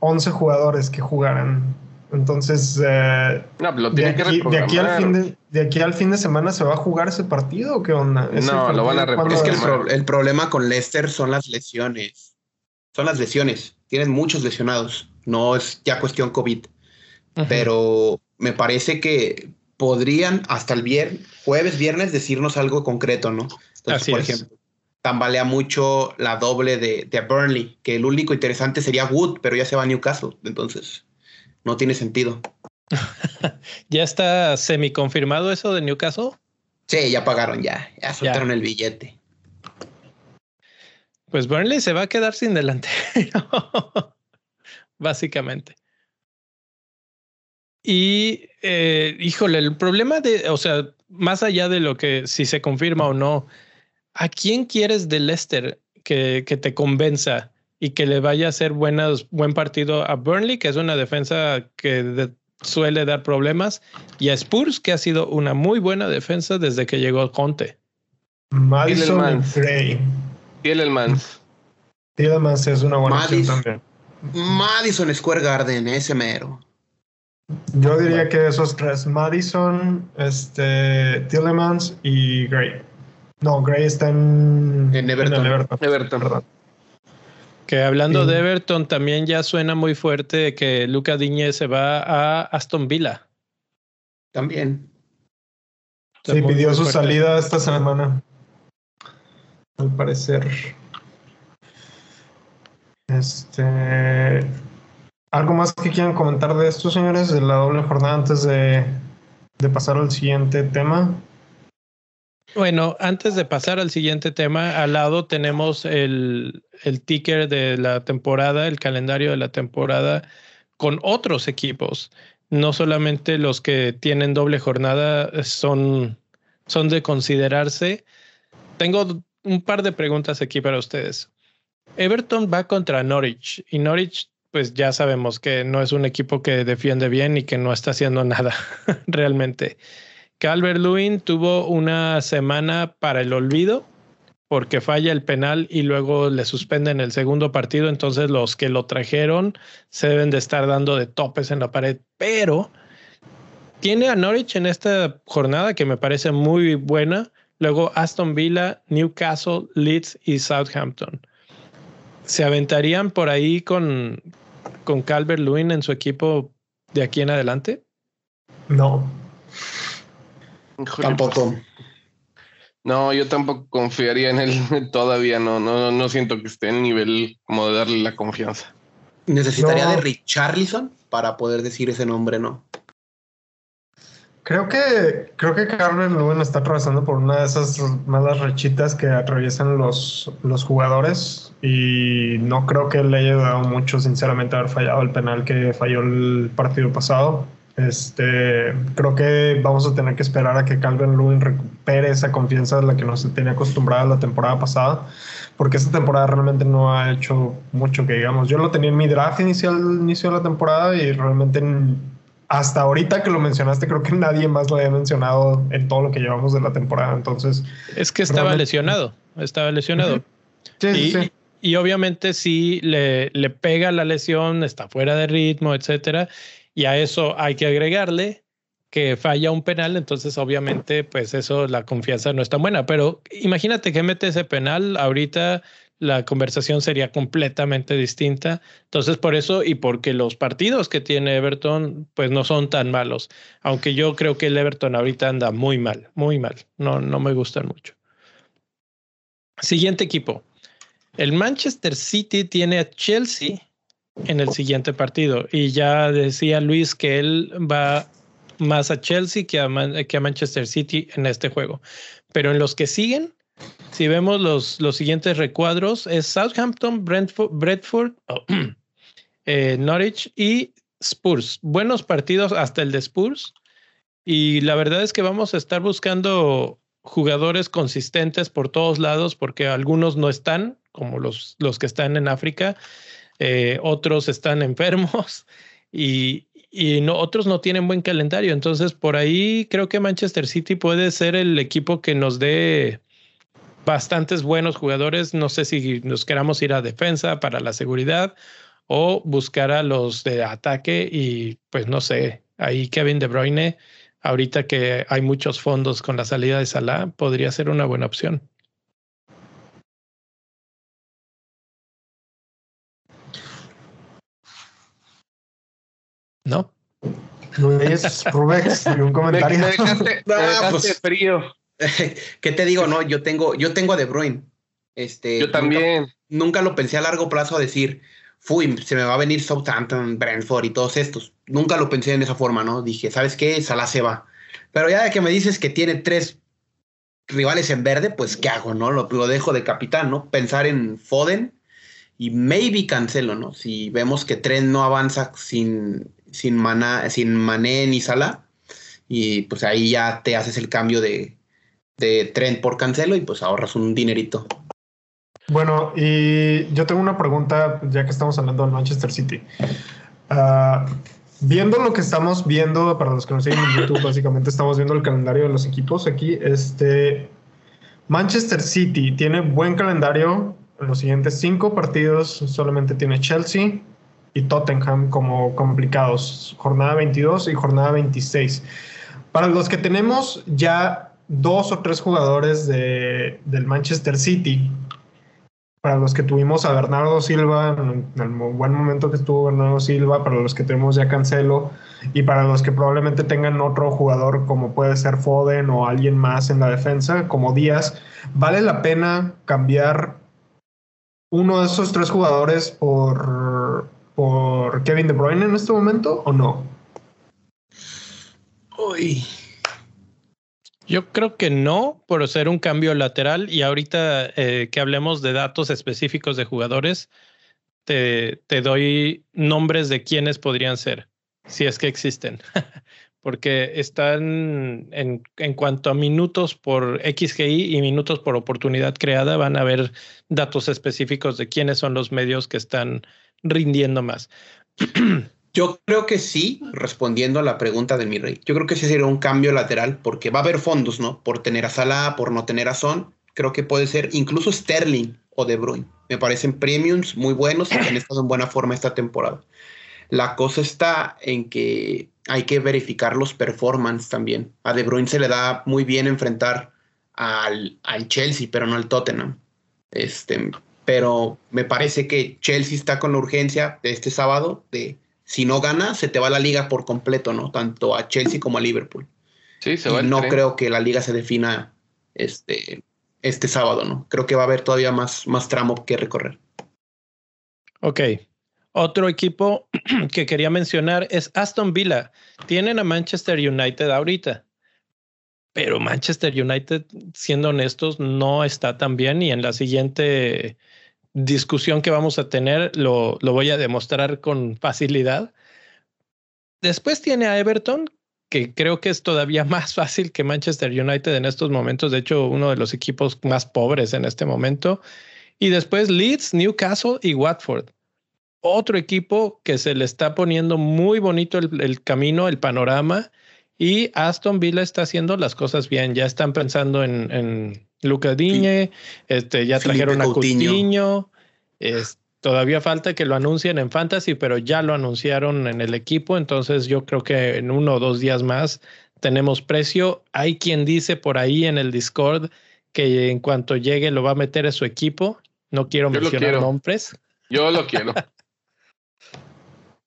A: 11 jugadores que jugaran. Entonces, eh,
B: No, lo
A: de,
B: tiene que
A: aquí, de, aquí al fin
B: reprogramar.
A: de, de aquí al fin de semana se va a jugar ese partido o qué onda? ¿Ese
B: No, lo van a
A: cuándo
C: Es que pro- el problema con Leicester son las lesiones. Son las lesiones. Tienen muchos lesionados. No es ya cuestión COVID. Pero me parece que podrían hasta el viernes, jueves, viernes, decirnos algo concreto, ¿no? Entonces,
D: Así
C: por
D: es.
C: ejemplo, tambalea mucho la doble de, de Burnley, que el único interesante sería Wood, pero ya se va a Newcastle. Entonces, no tiene sentido.
D: ¿Ya está semi confirmado eso de Newcastle?
C: Sí, ya pagaron, ya. Ya soltaron el billete.
D: Pues Burnley se va a quedar sin delantero. Básicamente. Y, eh, híjole, el problema de, o sea, más allá de lo que si se confirma o no, ¿a quién quieres de Leicester que, que te convenza y que le vaya a hacer buenas, buen partido a Burnley, que es una defensa que suele dar problemas, y a Spurs, que ha sido una muy buena defensa desde que llegó Conte?
A: Madison Frey.
B: Tielemans.
A: Tielemans es una buena opción también.
C: Madison Square Garden, ese mero.
A: Yo diría que esos tres, Madison, este, Tillemans y Gray. No, Gray está en,
C: en Everton.
B: Everton.
D: Que hablando de Everton, también ya suena muy fuerte que Luca Diñez se va a Aston Villa.
C: También.
A: sí, pidió su salida esta semana. Al parecer. Este. ¿Algo más que quieran comentar de esto, señores, de la doble jornada antes de, pasar al siguiente tema?
D: Bueno, antes de pasar al siguiente tema, al lado tenemos el, el ticker de la temporada, el calendario de la temporada con otros equipos. No solamente los que tienen doble jornada son, son de considerarse. Tengo un par de preguntas aquí para ustedes. Everton va contra Norwich y Norwich pues ya sabemos que no es un equipo que defiende bien y que no está haciendo nada realmente. Calvert Lewin tuvo una semana para el olvido porque falla el penal y luego le suspenden el segundo partido, entonces los que lo trajeron se deben de estar dando de topes en la pared, pero tiene a Norwich en esta jornada que me parece muy buena, luego Aston Villa, Newcastle, Leeds y Southampton. ¿Se aventarían por ahí con, con Calvert Lewin en su equipo de aquí en adelante?
A: No.
C: tampoco.
B: No, yo tampoco confiaría en él todavía. No, no, no siento que esté en nivel como de darle la confianza.
C: Necesitaría de Richarlison para poder decir ese nombre, ¿no?
A: Creo que, creo que Carmen Lewin está atravesando por una de esas malas rechitas que atraviesan los, los jugadores y no creo que le haya ayudado mucho, sinceramente, haber fallado el penal que falló el partido pasado. Este, creo que vamos a tener que esperar a que Calvin Lewin recupere esa confianza de la que nos tenía acostumbrada la temporada pasada, porque esta temporada realmente no ha hecho mucho que digamos. Yo lo tenía en mi draft inicial, inicio de la temporada y realmente hasta ahorita que lo mencionaste, creo que nadie más lo había mencionado en todo lo que llevamos de la temporada. Entonces.
D: Es que estaba lesionado. Estaba lesionado. Sí, y, sí, y, obviamente, si le, le pega la lesión, está fuera de ritmo, etcétera. Y a eso hay que agregarle que falla un penal, entonces obviamente pues eso la confianza no es tan buena, pero imagínate que mete ese penal ahorita la conversación sería completamente distinta. Entonces, por eso y porque los partidos que tiene Everton, pues no son tan malos. Aunque yo creo que el Everton ahorita anda muy mal, muy mal. No, no me gustan mucho. Siguiente equipo. El Manchester City tiene a Chelsea en el siguiente partido. Y ya decía Luis que él va más a Chelsea que a, que a Manchester City en este juego. Pero en los que siguen, si vemos los, los siguientes recuadros, es Southampton, Brentford, Bradford, oh, eh, Norwich y Spurs. Buenos partidos hasta el de Spurs. Y la verdad es que vamos a estar buscando jugadores consistentes por todos lados, porque algunos no están, como los, los que están en África, eh, otros están enfermos y, y no, otros no tienen buen calendario. Entonces, por ahí creo que Manchester City puede ser el equipo que nos dé bastantes buenos jugadores. No sé si nos queramos ir a defensa para la seguridad o buscar a los de ataque y pues no sé, ahí Kevin De Bruyne, ahorita que hay muchos fondos con la salida de Salah, podría ser una buena opción. ¿No?
A: Luis Rubex, un comentario.
B: Me pues, frío.
C: ¿Qué te digo? No, yo tengo, yo tengo a De Bruyne. Este,
B: yo también.
C: Nunca, lo pensé a largo plazo a decir, fui, se me va a venir Southampton, Brentford y todos estos. Nunca lo pensé en esa forma, ¿no? Dije, ¿sabes qué? Salah se va. Pero ya de que me dices que tiene tres rivales en verde, pues ¿qué hago, no? Lo, lo dejo de capitán, ¿no? Pensar en Foden y maybe Cancelo, ¿no? Si vemos que Trent no avanza sin, sin, Maná, sin Mané ni Salah, y pues ahí ya te haces el cambio de, de por Cancelo y pues ahorras un dinerito.
A: Bueno, y yo tengo una pregunta, ya que estamos hablando del Manchester City. Ah, viendo lo que estamos viendo, para los que nos siguen en YouTube, básicamente estamos viendo el calendario de los equipos aquí. Este Manchester City tiene buen calendario. En los siguientes cinco partidos solamente tiene Chelsea y Tottenham como complicados. Jornada 22 y jornada 26. Para los que tenemos ya dos o tres jugadores de, del Manchester City, para los que tuvimos a Bernardo Silva, en el buen momento que estuvo Bernardo Silva, para los que tenemos ya Cancelo y para los que probablemente tengan otro jugador como puede ser Foden o alguien más en la defensa, como Díaz, ¿vale la pena cambiar uno de esos tres jugadores por, por Kevin De Bruyne en este momento o no?
C: Uy,
D: yo creo que no, por ser un cambio lateral. Y ahorita eh, que hablemos de datos específicos de jugadores, te, te doy nombres de quiénes podrían ser, si es que existen. Porque están en, en cuanto a minutos por XGI y minutos por oportunidad creada, van a haber datos específicos de quiénes son los medios que están rindiendo más.
C: Yo creo que sí, respondiendo a la pregunta de mi rey. Yo creo que sí sería un cambio lateral porque va a haber fondos, ¿no? Por tener a Salah, por no tener a Son. Creo que puede ser incluso Sterling o De Bruyne. Me parecen premiums muy buenos y han estado en buena forma esta temporada. La cosa está en que hay que verificar los performance también. A De Bruyne se le da muy bien enfrentar al, al Chelsea, pero no al Tottenham. Este, pero me parece que Chelsea está con la urgencia de este sábado de si no gana, se te va la liga por completo, ¿no? Tanto a Chelsea como a Liverpool.
B: Sí, se va.
C: Y no creo que la liga se defina este, este sábado, ¿no? Creo que va a haber todavía más, más tramo que recorrer.
D: Ok. Otro equipo que quería mencionar es Aston Villa. Tienen a Manchester United ahorita. Pero Manchester United, siendo honestos, no está tan bien y en la siguiente discusión que vamos a tener lo, lo voy a demostrar con facilidad. Después tiene a Everton, que creo que es todavía más fácil que Manchester United en estos momentos. De hecho, uno de los equipos más pobres en este momento. Y después Leeds, Newcastle y Watford. Otro equipo que se le está poniendo muy bonito el, camino, el panorama. Y Aston Villa está haciendo las cosas bien. Ya están pensando en, en Luca Diñe, este, ya trajeron a Coutinho. Es, todavía falta que lo anuncien en Fantasy, pero ya lo anunciaron en el equipo. Entonces yo creo que en uno o dos días más tenemos precio. Hay quien dice por ahí en el Discord que en cuanto llegue lo va a meter a su equipo. No quiero mencionar nombres.
B: Yo lo quiero.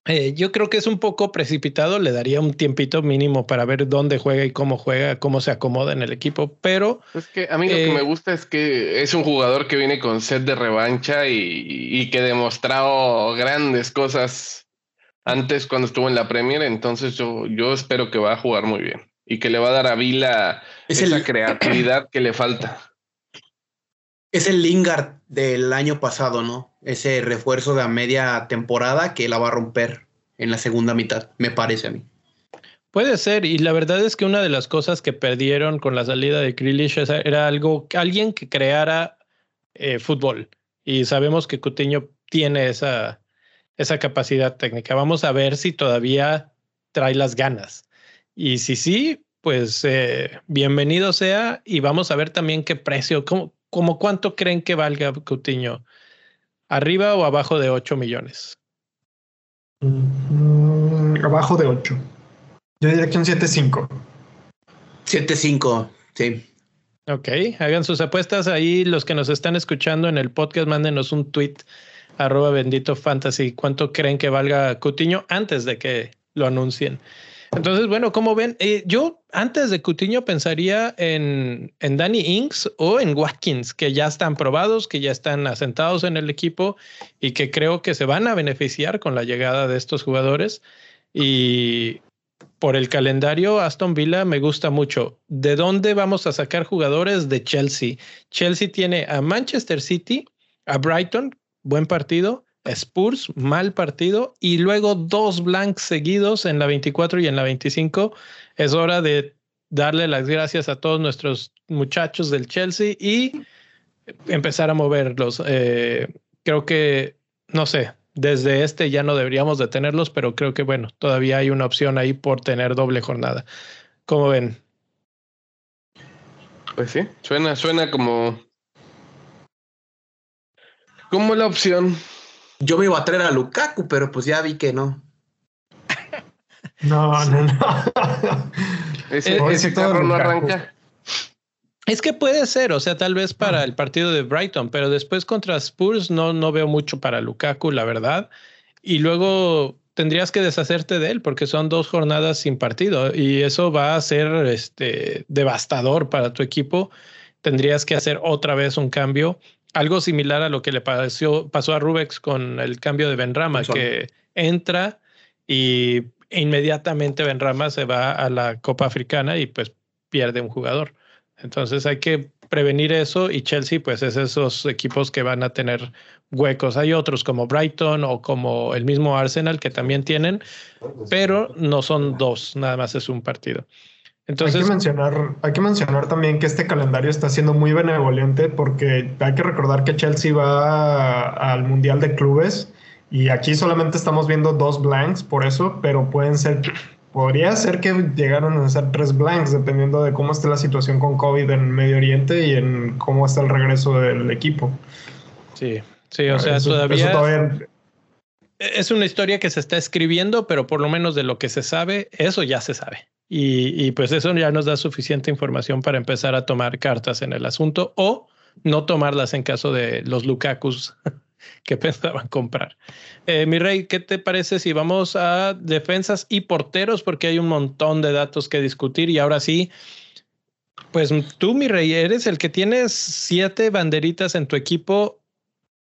D: Eh, yo creo que es un poco precipitado, le daría un tiempito mínimo para ver dónde juega y cómo juega, cómo se acomoda en el equipo, pero...
B: Es que a mí lo que me eh, gusta es que es un jugador que viene con sed de revancha y, y que demostrado grandes cosas antes cuando estuvo en la Premier, entonces yo, yo espero que va a jugar muy bien y que le va a dar a Vila esa creatividad que le falta.
C: Es el Lingard del año pasado, ¿no? Ese refuerzo de media temporada que la va a romper en la segunda mitad, me parece a mí.
D: Puede ser, y la verdad es que una de las cosas que perdieron con la salida de Grealish era algo, alguien que creara eh, fútbol. Y sabemos que Cutiño tiene esa, esa capacidad técnica. Vamos a ver si todavía trae las ganas. Y si sí, pues eh, bienvenido sea. Y vamos a ver también qué precio, cómo, ¿Cómo cuánto creen que valga Coutinho? ¿Arriba o abajo de 8 millones?
A: Mm, abajo de 8. Yo diría que un 7.5.
C: 7.5, sí.
D: Ok, hagan sus apuestas ahí. Los que nos están escuchando en el podcast, mándenos un tweet arroba bendito fantasy. ¿Cuánto creen que valga Coutinho antes de que lo anuncien? Entonces, bueno, como ven, eh, yo antes de Cutiño pensaría en, en Danny Inks o en Watkins, que ya están probados, que ya están asentados en el equipo y que creo que se van a beneficiar con la llegada de estos jugadores. Y por el calendario, Aston Villa me gusta mucho. ¿De dónde vamos a sacar jugadores? De Chelsea. Chelsea tiene a Manchester City, a Brighton, buen partido, Spurs, mal partido, y luego dos blanks seguidos en la 24 y en la 25. Es hora de darle las gracias a todos nuestros muchachos del Chelsea y empezar a moverlos. Eh, creo que, no sé, desde este ya no deberíamos de tenerlos, pero creo que bueno, todavía hay una opción ahí por tener doble jornada. ¿Cómo ven?
B: Pues sí, suena, suena como como la opción.
C: Yo me iba a traer a Lukaku, pero pues ya vi que no.
A: No, no, no.
B: Ese, ese carro no arranca.
D: Es que puede ser, o sea, tal vez para el partido de Brighton, pero después contra Spurs no, no veo mucho para Lukaku, la verdad. Y luego tendrías que deshacerte de él porque son dos jornadas sin partido y eso va a ser este, devastador para tu equipo. Tendrías que hacer otra vez un cambio, algo similar a lo que le pasó, pasó a Rubex con el cambio de Benrama, que entra y inmediatamente Benrama se va a la Copa Africana y pues pierde un jugador. Entonces hay que prevenir eso y Chelsea pues es esos equipos que van a tener huecos. Hay otros como Brighton o como el mismo Arsenal que también tienen, pero no son dos, nada más es un partido. Entonces,
A: hay que mencionar, hay que mencionar también que este calendario está siendo muy benevolente porque hay que recordar que Chelsea va al Mundial de Clubes y aquí solamente estamos viendo dos blanks por eso, pero pueden ser Podría ser que llegaron a ser tres blanks, dependiendo de cómo esté la situación con COVID en Medio Oriente y en cómo está el regreso del equipo.
D: Sí, sí, o sea, todavía, Es una historia que se está escribiendo, pero por lo menos de lo que se sabe, eso ya se sabe. Y, y pues eso ya nos da suficiente información para empezar a tomar cartas en el asunto o no tomarlas en caso de los Lukakus que pensaban comprar. Eh, mi rey, ¿qué te parece si vamos a defensas y porteros? Porque hay un montón de datos que discutir y ahora sí, pues tú, mi rey, eres el que tienes siete banderitas en tu equipo.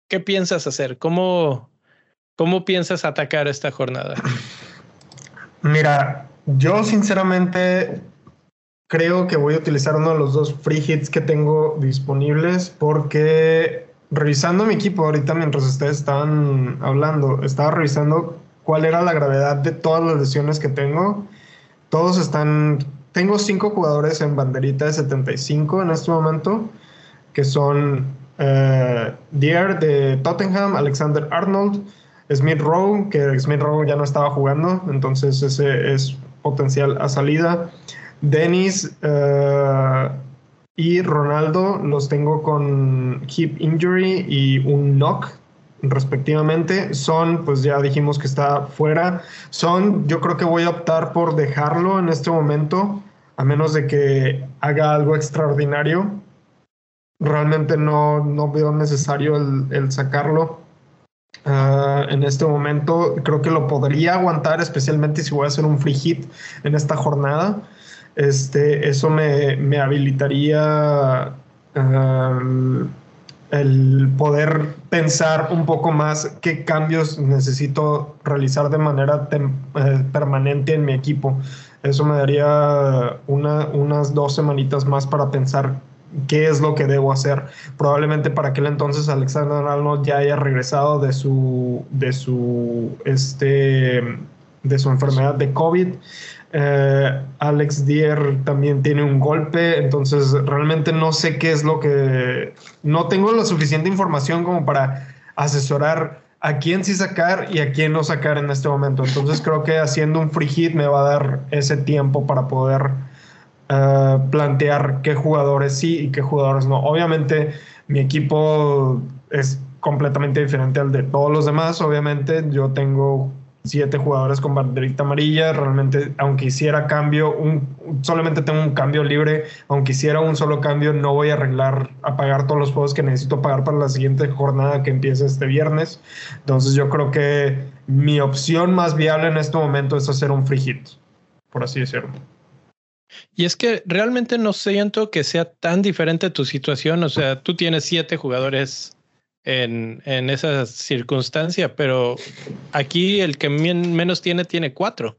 D: ¿Qué piensas hacer? ¿Cómo, cómo piensas atacar esta jornada?
A: Mira, yo sinceramente creo que voy a utilizar uno de los dos free hits que tengo disponibles porque revisando mi equipo ahorita mientras ustedes estaban hablando, estaba revisando cuál era la gravedad de todas las lesiones que tengo. Todos están, tengo cinco jugadores en banderita de 75 en este momento, que son eh, de Tottenham, Alexander Arnold, Smith Rowe, que Smith Rowe ya no estaba jugando, entonces ese es potencial a salida. Dennis, eh, y Ronaldo los tengo con hip injury y un knock respectivamente. Son, pues ya dijimos que está fuera. Son, yo creo que voy a optar por dejarlo en este momento, a menos de que haga algo extraordinario. Realmente no, no veo necesario el, sacarlo. Ah, en este momento creo que lo podría aguantar, especialmente si voy a hacer un free hit en esta jornada este, eso me, habilitaría el poder pensar un poco más qué cambios necesito realizar de manera eh, permanente en mi equipo. Eso me daría unas dos semanitas más para pensar qué es lo que debo hacer. Probablemente para aquel entonces Alexander Arnold ya haya regresado de su, de su, este, de su enfermedad de COVID. Eh, Alex Dier también tiene un golpe, entonces realmente no sé qué es lo que... No tengo la suficiente información como para asesorar a quién sí sacar y a quién no sacar en este momento. Entonces creo que haciendo un free hit me va a dar ese tiempo para poder eh, plantear qué jugadores sí y qué jugadores no. Obviamente mi equipo es completamente diferente al de todos los demás. Obviamente yo tengo siete jugadores con banderita amarilla. Realmente, aunque hiciera cambio, un, solamente tengo un cambio libre. Aunque hiciera un solo cambio, no voy a arreglar a pagar todos los juegos que necesito pagar para la siguiente jornada que empieza este viernes. Entonces, yo creo que mi opción más viable en este momento es hacer un free hit, por así decirlo.
D: Y es que realmente no siento que sea tan diferente tu situación. O sea, tú tienes siete jugadores en, en esa circunstancia, pero aquí el que menos tiene tiene cuatro.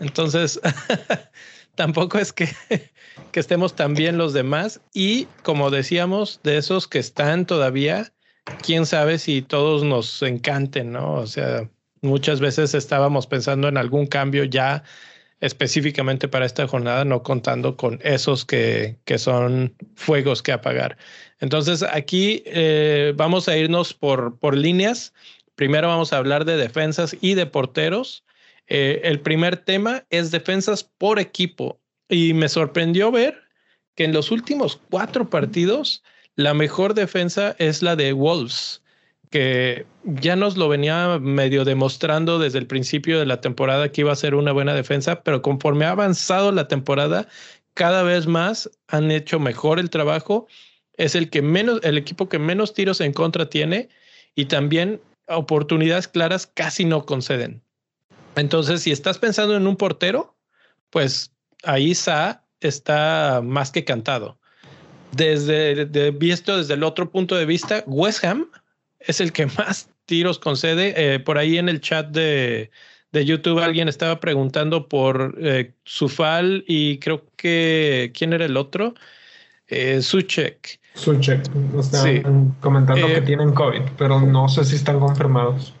D: Entonces, tampoco es que, que estemos tan bien los demás. Y como decíamos, de esos que están todavía, quién sabe si todos nos encanten, ¿no? O sea, muchas veces estábamos pensando en algún cambio ya específicamente para esta jornada, no contando con esos que, que son fuegos que apagar. Entonces, aquí eh, vamos a irnos por, por líneas. Primero vamos a hablar de defensas y de porteros. Eh, el primer tema es defensas por equipo. Y me sorprendió ver que en los últimos cuatro partidos, la mejor defensa es la de Wolves que ya nos lo venía medio demostrando desde el principio de la temporada que iba a ser una buena defensa, pero conforme ha avanzado la temporada, cada vez más han hecho mejor el trabajo. Es el que menos, el equipo que menos tiros en contra tiene y también oportunidades claras casi no conceden. Entonces, si estás pensando en un portero, pues ahí Sa está más que cantado. Desde visto desde el otro punto de vista, West Ham es el que más tiros concede. Eh, por ahí en el chat de, de YouTube alguien estaba preguntando por eh, Sufal y creo que ¿quién era el otro? Eh, Suchek.
A: Suchek. Están comentando que tienen COVID, pero no sé si están confirmados.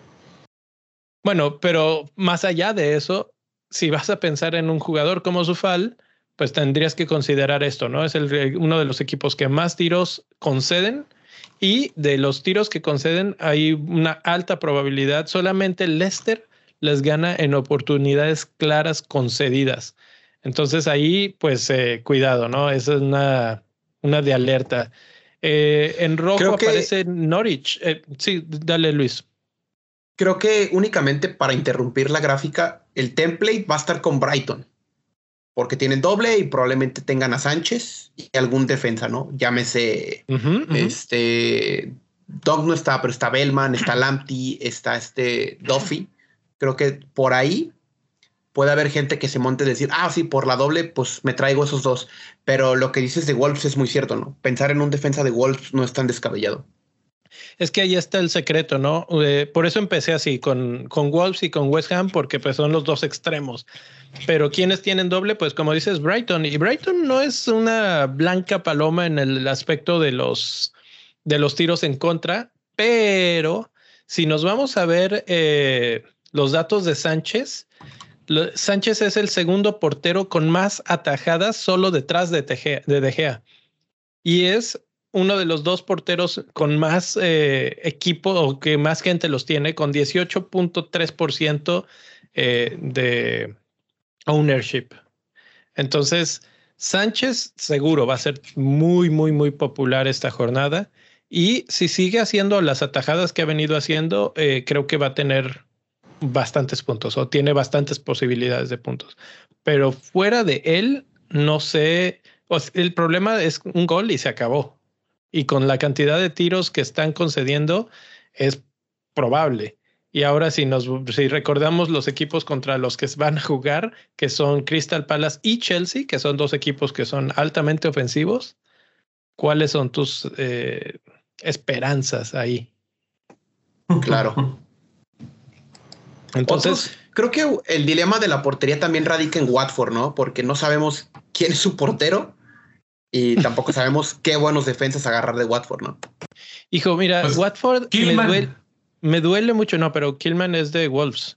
D: Bueno, pero más allá de eso, si vas a pensar en un jugador como Sufal, pues tendrías que considerar esto, ¿no? Es el, uno de los equipos que más tiros conceden y de los tiros que conceden hay una alta probabilidad. Solamente Leicester les gana en oportunidades claras concedidas. Entonces ahí, pues, eh, cuidado, ¿no? Esa es una, una de alerta. Eh, en rojo aparece Norwich. Eh, sí, dale, Luis.
C: Creo que únicamente para interrumpir la gráfica, el template va a estar con Brighton porque tienen doble y probablemente tengan a Sánchez y algún defensa, ¿no? Llámese, este, Dog no está, pero está Bellman, está Lamptey, está este Duffy. Creo que por ahí puede haber gente que se monte y decir, ah, sí, por la doble, pues me traigo esos dos. Pero lo que dices de Wolves es muy cierto, ¿no? Pensar en un defensa de Wolves no es tan descabellado.
D: Es que ahí está el secreto, ¿no? Eh, por eso empecé así con, con Wolves y con West Ham, porque pues son los dos extremos. Pero quienes tienen doble, pues como dices, Brighton. Y Brighton no es una blanca paloma en el aspecto de los, de los tiros en contra, pero si nos vamos a ver eh, los datos de Sánchez, Sánchez es el segundo portero con más atajadas solo detrás de, de De Gea. Y es uno de los dos porteros con más eh, equipo o que más gente los tiene, con 18.3% eh, de ownership. Entonces, Sánchez seguro va a ser muy, muy, muy popular esta jornada. Y si sigue haciendo las atajadas que ha venido haciendo, eh, creo que va a tener bastantes puntos o tiene bastantes posibilidades de puntos. Pero fuera de él, no sé. el problema es un gol y se acabó y con la cantidad de tiros que están concediendo es probable. Y ahora si nos si recordamos los equipos contra los que van a jugar, que son Crystal Palace y Chelsea, que son dos equipos que son altamente ofensivos, ¿cuáles son tus eh, esperanzas ahí?
C: Claro. Entonces, creo que el dilema de la portería también radica en Watford, ¿no? Porque no sabemos quién es su portero y tampoco sabemos qué buenos defensas agarrar de Watford, ¿no?
D: Hijo, mira, pues, Watford me duele, mucho, no, pero Killman es de Wolves.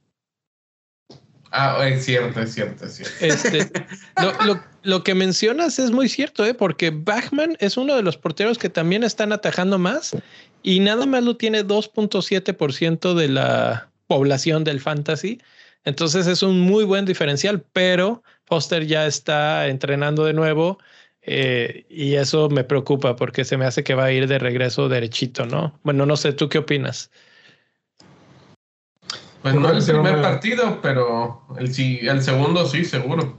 B: Ah, es cierto, es cierto, es cierto.
D: Este, lo, que mencionas es muy cierto, ¿eh? porque Bachman es uno de los porteros que también están atajando más y nada más lo tiene 2.7% de la población del fantasy. Entonces es un muy buen diferencial, pero Foster ya está entrenando de nuevo eh, y eso me preocupa porque se me hace que va a ir de regreso derechito, ¿no? Bueno, no sé, ¿tú qué opinas?
B: Pues no el primer partido, pero el, el segundo sí, seguro.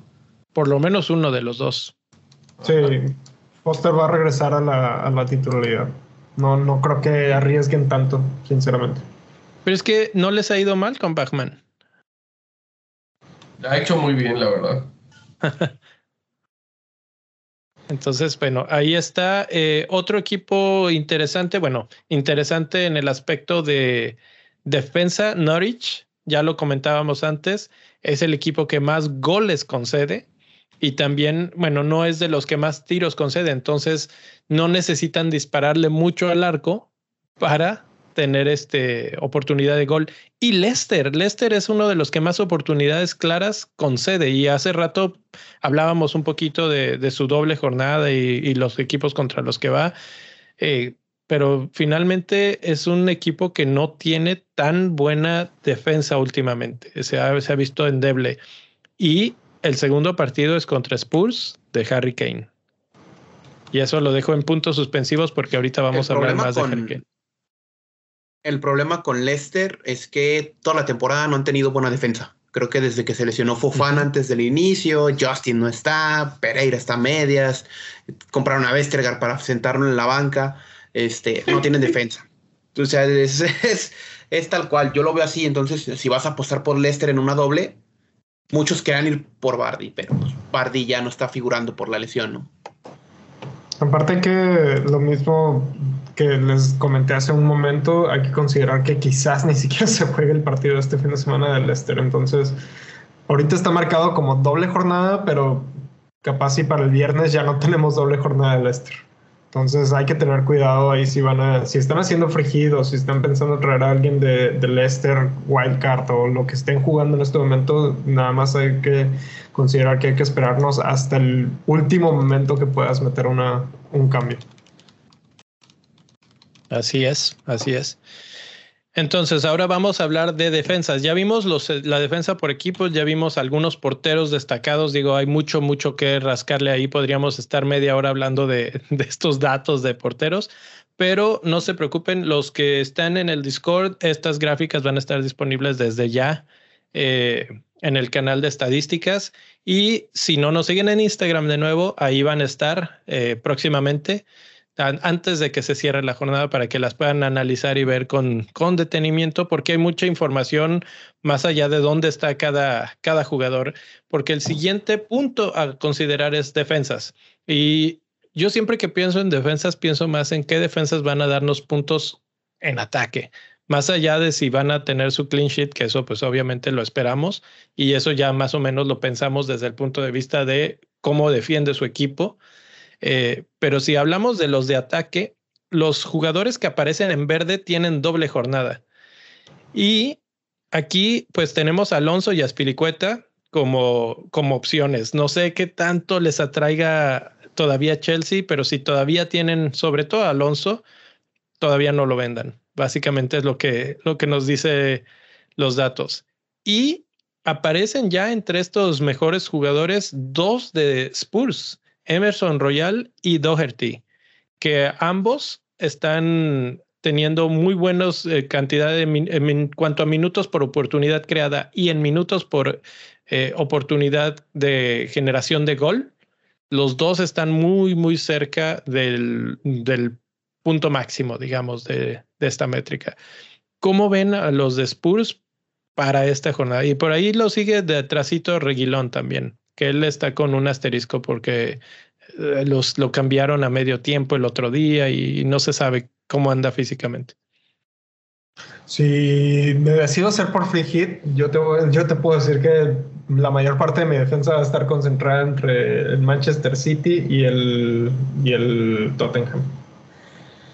D: Por lo menos uno de los dos.
A: Sí, Foster va a regresar a la, a la titularidad. No, no creo que arriesguen tanto, sinceramente.
D: Pero es que no les ha ido mal con Bachman.
B: Ha hecho muy bien, la verdad.
D: Entonces, bueno, ahí está eh, otro equipo interesante, bueno, interesante en el aspecto de defensa, Norwich, ya lo comentábamos antes, es el equipo que más goles concede y también, bueno, no es de los que más tiros concede, entonces no necesitan dispararle mucho al arco para tener este oportunidad de gol. Y Leicester, Leicester es uno de los que más oportunidades claras concede. Y hace rato hablábamos un poquito de, su doble jornada y, los equipos contra los que va. Eh, pero finalmente es un equipo que no tiene tan buena defensa últimamente. Se ha, se ha visto endeble. Y el segundo partido es contra Spurs de Harry Kane. Y eso lo dejo en puntos suspensivos porque ahorita vamos a hablar más de Harry Kane.
C: El problema con Leicester es que toda la temporada no han tenido buena defensa. Creo que desde que se lesionó Fofana antes del inicio, Justin no está, Pereira está a medias, compraron a Westergaard para sentarlo en la banca, este, no tienen defensa. O sea, es, tal cual, yo lo veo así, entonces si vas a apostar por Leicester en una doble, muchos quieran ir por Bardi, pero pues, Bardi ya no está figurando por la lesión, ¿no?
A: Aparte que lo mismo que les comenté hace un momento, hay que considerar que quizás ni siquiera se juegue el partido este fin de semana del Leicester. Entonces, ahorita está marcado como doble jornada, pero capaz si para el viernes ya no tenemos doble jornada del Leicester. Entonces hay que tener cuidado ahí si van a, si están haciendo frigidos, si están pensando traer a alguien de, de Leicester, Wildcard o lo que estén jugando en este momento, nada más hay que considerar que hay que esperarnos hasta el último momento que puedas meter una, un cambio.
D: Así es, así es. Entonces, ahora vamos a hablar de defensas. Ya vimos los, la defensa por equipos, ya vimos algunos porteros destacados. Digo, hay mucho, mucho que rascarle ahí. Podríamos estar media hora hablando de, de estos datos de porteros, pero no se preocupen, los que están en el Discord, estas gráficas van a estar disponibles desde ya eh, en el canal de estadísticas. Y si no nos siguen en Instagram de nuevo, ahí van a estar eh, próximamente antes de que se cierre la jornada para que las puedan analizar y ver con, con detenimiento, porque hay mucha información más allá de dónde está cada, cada jugador, porque el siguiente punto a considerar es defensas. Y yo siempre que pienso en defensas, pienso más en qué defensas van a darnos puntos en ataque, más allá de si van a tener su clean sheet, que eso pues obviamente lo esperamos, y eso ya más o menos lo pensamos desde el punto de vista de cómo defiende su equipo eh, pero si hablamos de los de ataque, los jugadores que aparecen en verde tienen doble jornada. Y aquí pues tenemos Alonso y a como, como opciones. No sé qué tanto les atraiga todavía Chelsea, pero si todavía tienen, sobre todo Alonso, todavía no lo vendan. Básicamente es lo que, lo que nos dice los datos. Y aparecen ya entre estos mejores jugadores dos de Spurs. Emerson Royal y Doherty, que ambos están teniendo muy buenos eh, cantidades en, cuanto a minutos por oportunidad creada y en minutos por eh, oportunidad de generación de gol. Los dos están muy, muy cerca del, punto máximo, digamos, de, de, esta métrica. ¿Cómo ven a los de Spurs para esta jornada? Y por ahí lo sigue detrásito Reguilón también que él está con un asterisco porque eh, los, lo cambiaron a medio tiempo el otro día y no se sabe cómo anda físicamente.
A: Si me decido hacer por free hit, yo te, yo te puedo decir que la mayor parte de mi defensa va a estar concentrada entre el Manchester City y el, y el Tottenham.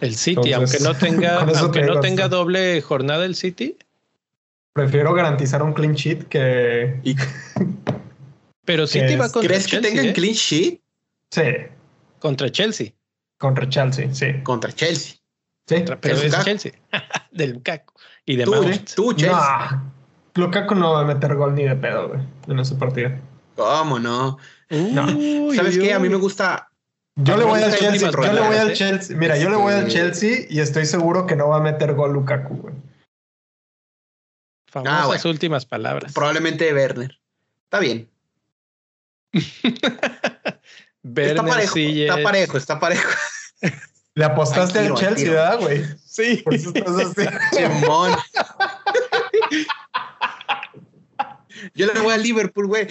D: El City, aunque no tenga, aunque no tenga doble jornada el City.
A: Prefiero garantizar un clean sheet que.
D: Pero City va contra
C: ¿Crees que tengan ¿eh? clean sheet?
A: Sí.
D: Contra Chelsea.
A: Contra Chelsea, sí.
C: Contra Chelsea.
A: Sí.
D: pero es Chelsea. Del Lukaku. Y de
C: tú, Tú, Chelsea.
A: No, Lukaku no va a meter gol ni de pedo, güey, en ese partido.
C: ¿Cómo no? no. ¿Sabes qué? A mí me gusta.
A: Yo le voy al Chelsea. Yo le voy al Chelsea. Mira, yo le voy al Chelsea y estoy seguro que no va a meter gol Lukaku, güey.
D: Famosas ah, últimas palabras.
C: Probablemente Werner. Está bien está parejo, está parejo, está parejo.
A: Le apostaste al Chelsea, ¿verdad, güey?
D: Sí. Por eso
C: Yo le voy al Liverpool, güey.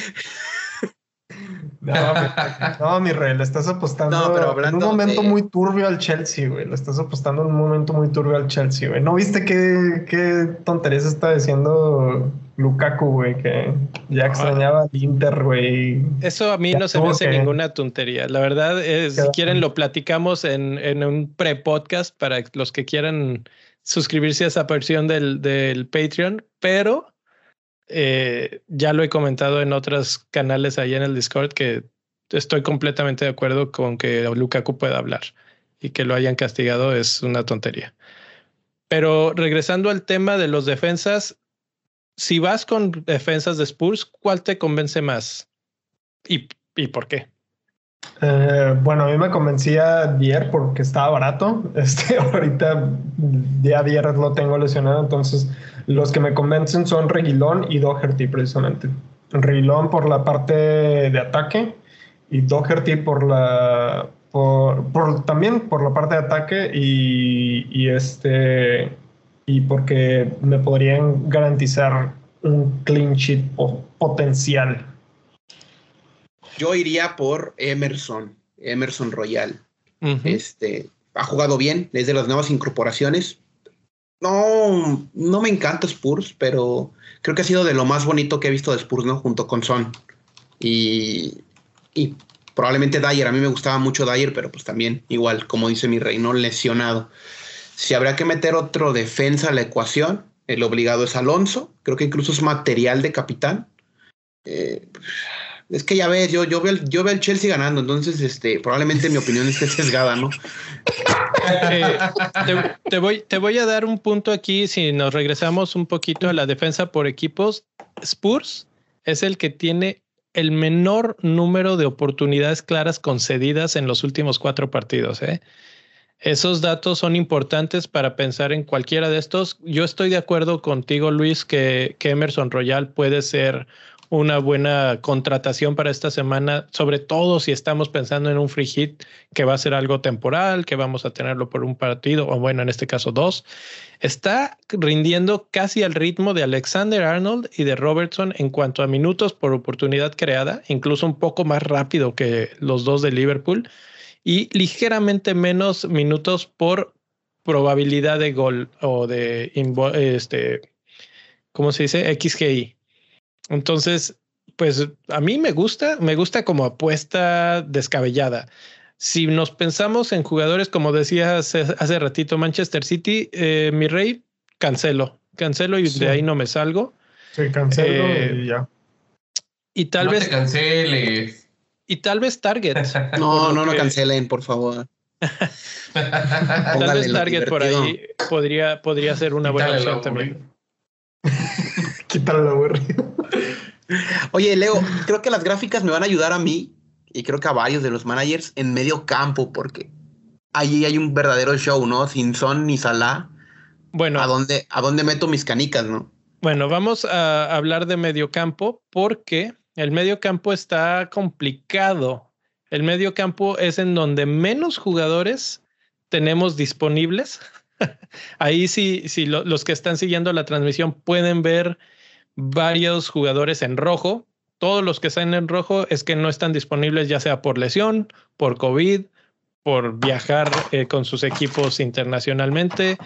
A: No, mi, rey, le estás apostando en un momento muy turbio al Chelsea, güey. Le estás apostando en un momento muy turbio al Chelsea, güey. ¿No viste qué, qué tonterías está diciendo Lukaku, güey, que ya extrañaba al Inter, güey.
D: Eso a mí
A: Ya
D: no se me hace
A: que-
D: ninguna tontería. La verdad, es, si quieren lo platicamos en, en un pre-podcast para los que quieran suscribirse a esa versión del, del Patreon, pero eh, ya lo he comentado en otros canales ahí en el Discord que estoy completamente de acuerdo con que Lukaku pueda hablar y que lo hayan castigado es una tontería. Pero regresando al tema de los defensas, si vas con defensas de Spurs, ¿cuál te convence más? ¿Y, y por qué?
A: Eh, bueno, a mí me convencía Dier porque estaba barato. Este, ahorita ya Dier lo tengo lesionado, entonces los que me convencen son Reguilón y Doherty precisamente. Reguilón por la parte de ataque y Doherty por la por, por- también por la parte de ataque y, y este y porque me podrían garantizar un clean sheet po- potencial.
C: Yo iría por Emerson, Emerson Royal. Este, ha jugado bien, es de las nuevas incorporaciones. No, no me encanta Spurs, pero creo que ha sido de lo más bonito que he visto de Spurs, ¿no? Junto con Son. Y, y probablemente Dyer, a mí me gustaba mucho Dyer, pero pues también igual, como dice mi rey, no lesionado. Si habrá que meter otro defensa a la ecuación, el obligado es Alonso, creo que incluso es material de capitán. Eh, es que ya ves, yo, yo, veo el, Chelsea ganando, entonces este, probablemente mi opinión esté sesgada, ¿no?
D: Eh, te, te voy, te voy a dar un punto aquí. Si nos regresamos un poquito a la defensa por equipos, Spurs es el que tiene el menor número de oportunidades claras concedidas en los últimos cuatro partidos. ¿eh? Esos datos son importantes para pensar en cualquiera de estos. Yo estoy de acuerdo contigo, Luis, que, Emerson Royal puede ser una buena contratación para esta semana, sobre todo si estamos pensando en un free hit que va a ser algo temporal, que vamos a tenerlo por un partido, o bueno, en este caso dos. Está rindiendo casi al ritmo de Alexander Arnold y de Robertson en cuanto a minutos por oportunidad creada, incluso un poco más rápido que los dos de Liverpool y ligeramente menos minutos por probabilidad de gol o de este, ¿cómo se dice? XGI. Entonces, pues a mí me gusta, me gusta como apuesta descabellada. Si nos pensamos en jugadores, como decía hace, hace ratito, Manchester City, eh, mi rey, cancelo, cancelo y
A: Sí.
D: de ahí no me salgo.
A: Sí, cancelo
D: Eh,
A: y ya.
D: Y tal
E: no
D: vez,
E: te canceles.
D: Y tal vez Target.
C: No, no, no cancelen, por favor.
D: Tal vez Target por ahí podría, podría ser una buena
E: Quítale
D: opción también.
A: Quítale lo aburrido.
C: Oye, Leo, creo que las gráficas me van a ayudar a mí y creo que a varios de los managers en medio campo, porque ahí hay un verdadero show, ¿no? Sin Son ni Salah.
D: Bueno,
C: ¿A dónde, ¿A dónde meto mis canicas, no?
D: Bueno, vamos a hablar de mediocampo porque el mediocampo está complicado. El mediocampo es en donde menos jugadores tenemos disponibles. Ahí sí, sí lo- los que están siguiendo la transmisión pueden ver varios jugadores en rojo. Todos los que están en rojo es que no están disponibles ya sea por lesión, por COVID, por viajar eh, con sus equipos internacionalmente.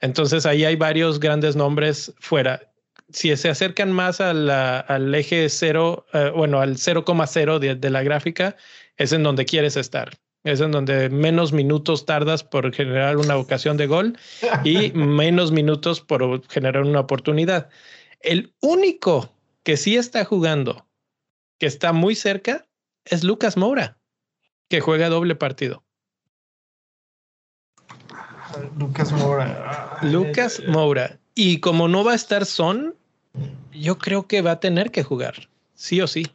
D: Entonces ahí hay varios grandes nombres fuera. Si se acercan más a la- al eje cero, eh, bueno, al 0,0 de, de la gráfica, es en donde quieres estar. Es en donde menos minutos tardas por generar una ocasión de gol y menos minutos por generar una oportunidad. El único que sí está jugando, que está muy cerca, es Lucas Moura, que juega doble partido.
A: Lucas Moura.
D: Lucas Moura. Y como no va a estar Son, yo creo que va a tener que jugar, sí o sí.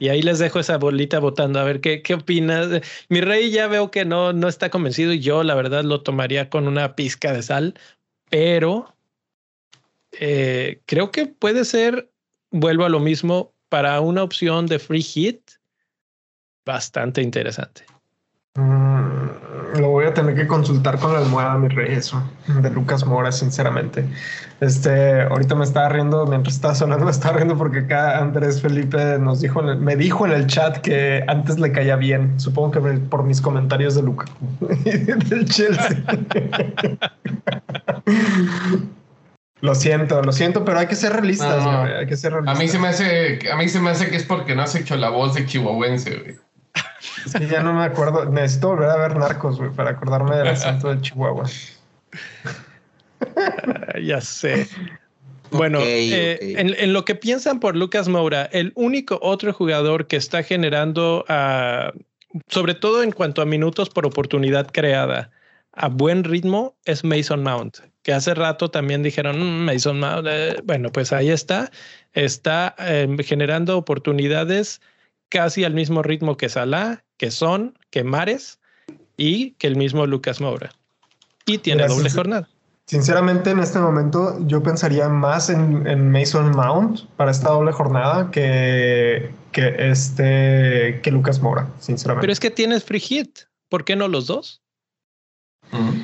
D: Y ahí les dejo esa bolita votando a ver qué, qué opinas. Mi rey ya veo que no, no está convencido y yo la verdad lo tomaría con una pizca de sal, pero eh, creo que puede ser, vuelvo a lo mismo, para una opción de free hit bastante interesante.
A: Mm, lo voy a tener que consultar con la almohada, mi rey, eso, de Lucas Mora, sinceramente. Este, ahorita me estaba riendo, mientras estaba sonando, me estaba riendo porque acá Andrés Felipe nos dijo, en el- me dijo en el chat que antes le caía bien, supongo que por mis comentarios de y del Chelsea. Lo siento, lo siento, pero hay que ser realistas,
E: No, no.
A: güey, Hay que ser
E: A mí se me hace, a mí se me hace que es porque no has hecho la voz de chihuahuense, güey.
A: Es que ya no me acuerdo. Necesito volver a ver Narcos, güey, para acordarme del acento de Chihuahua.
D: Ah, ya sé. Bueno, eh. En, en lo que piensan por Lucas Moura, el único otro jugador que está generando, ah, sobre todo en cuanto a minutos por oportunidad creada, a buen ritmo es Mason Mount, que hace rato también dijeron "Mm, Mason Mount. eh", bueno, pues ahí está, está eh, generando oportunidades casi al mismo ritmo que Salah, que Son, que Mares y que el mismo Lucas Moura. Y tiene
A: Gracias.
D: doble jornada.
A: Sinceramente, en este momento yo pensaría más en, en Mason Mount para esta doble jornada que, que este que Lucas Moura, sinceramente.
D: Pero es que tienes free hit. ¿Por qué no los dos?
E: Mm.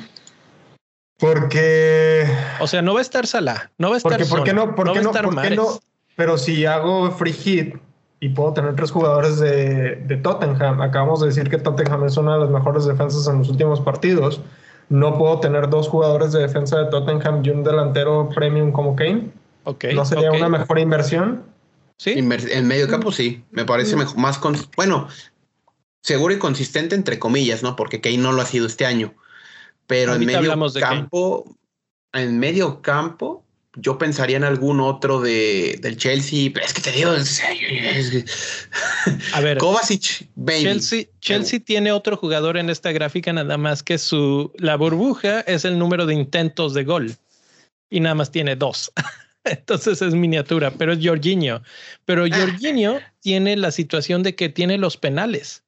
A: Porque
D: O sea, no va a estar Salah, no va a estar
A: Porque, ¿por qué no? ¿Por
D: va
A: qué no? Pero si hago free hit y puedo tener tres jugadores de, de Tottenham, acabamos de decir que Tottenham es una de las mejores defensas en los últimos partidos. No puedo tener dos jugadores de defensa de Tottenham y un delantero premium como Kane.
D: Ok,
A: ¿No sería una mejor inversión?
D: Sí,
C: Inver- En medio campo sí, me parece mejor, más con, bueno, seguro y consistente entre comillas, ¿no? Porque Kane no lo ha sido este año. Pero en medio campo, en medio campo, yo pensaría en algún otro de, del Chelsea. Pero es que te digo, es,
D: a ver,
C: Kovacic, baby.
D: Chelsea, Chelsea tiene otro jugador en esta gráfica, nada más que su la burbuja es el número de intentos de gol y nada más tiene dos. Entonces es miniatura, pero es Jorginho. Pero Jorginho tiene la situación de que tiene los penales.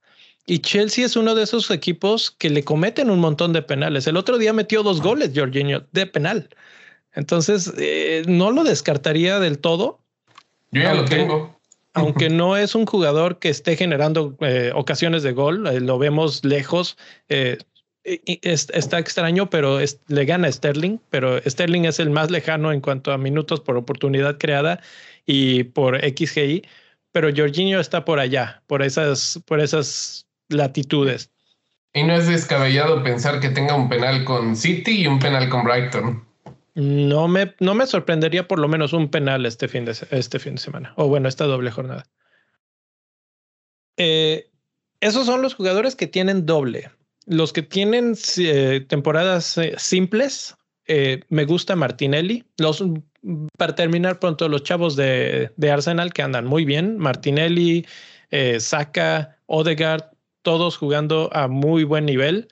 D: Y Chelsea es uno de esos equipos que le cometen un montón de penales. El otro día metió dos goles Jorginho de penal. Entonces, eh, no lo descartaría del todo,
E: Yo ya lo
D: Aunque-
E: tengo.
D: aunque no es un jugador que esté generando eh, ocasiones de gol, eh, lo vemos lejos. es- está extraño, pero es- le gana a Sterling, pero Sterling es el más lejano en cuanto a minutos por oportunidad creada y por XGI, pero Jorginho está por allá, por esas, por esas latitudes.
E: Y no es descabellado pensar que tenga un penal con City y un penal con Brighton.
D: No me, no me sorprendería por lo menos un penal este fin de, este fin de semana, o bueno, esta doble jornada. Eh, esos son los jugadores que tienen doble. Los que tienen eh, temporadas eh, simples, me gusta Martinelli. Los, para terminar pronto, los chavos de, de Arsenal que andan muy bien. Martinelli, Saka, Odegaard, todos jugando a muy buen nivel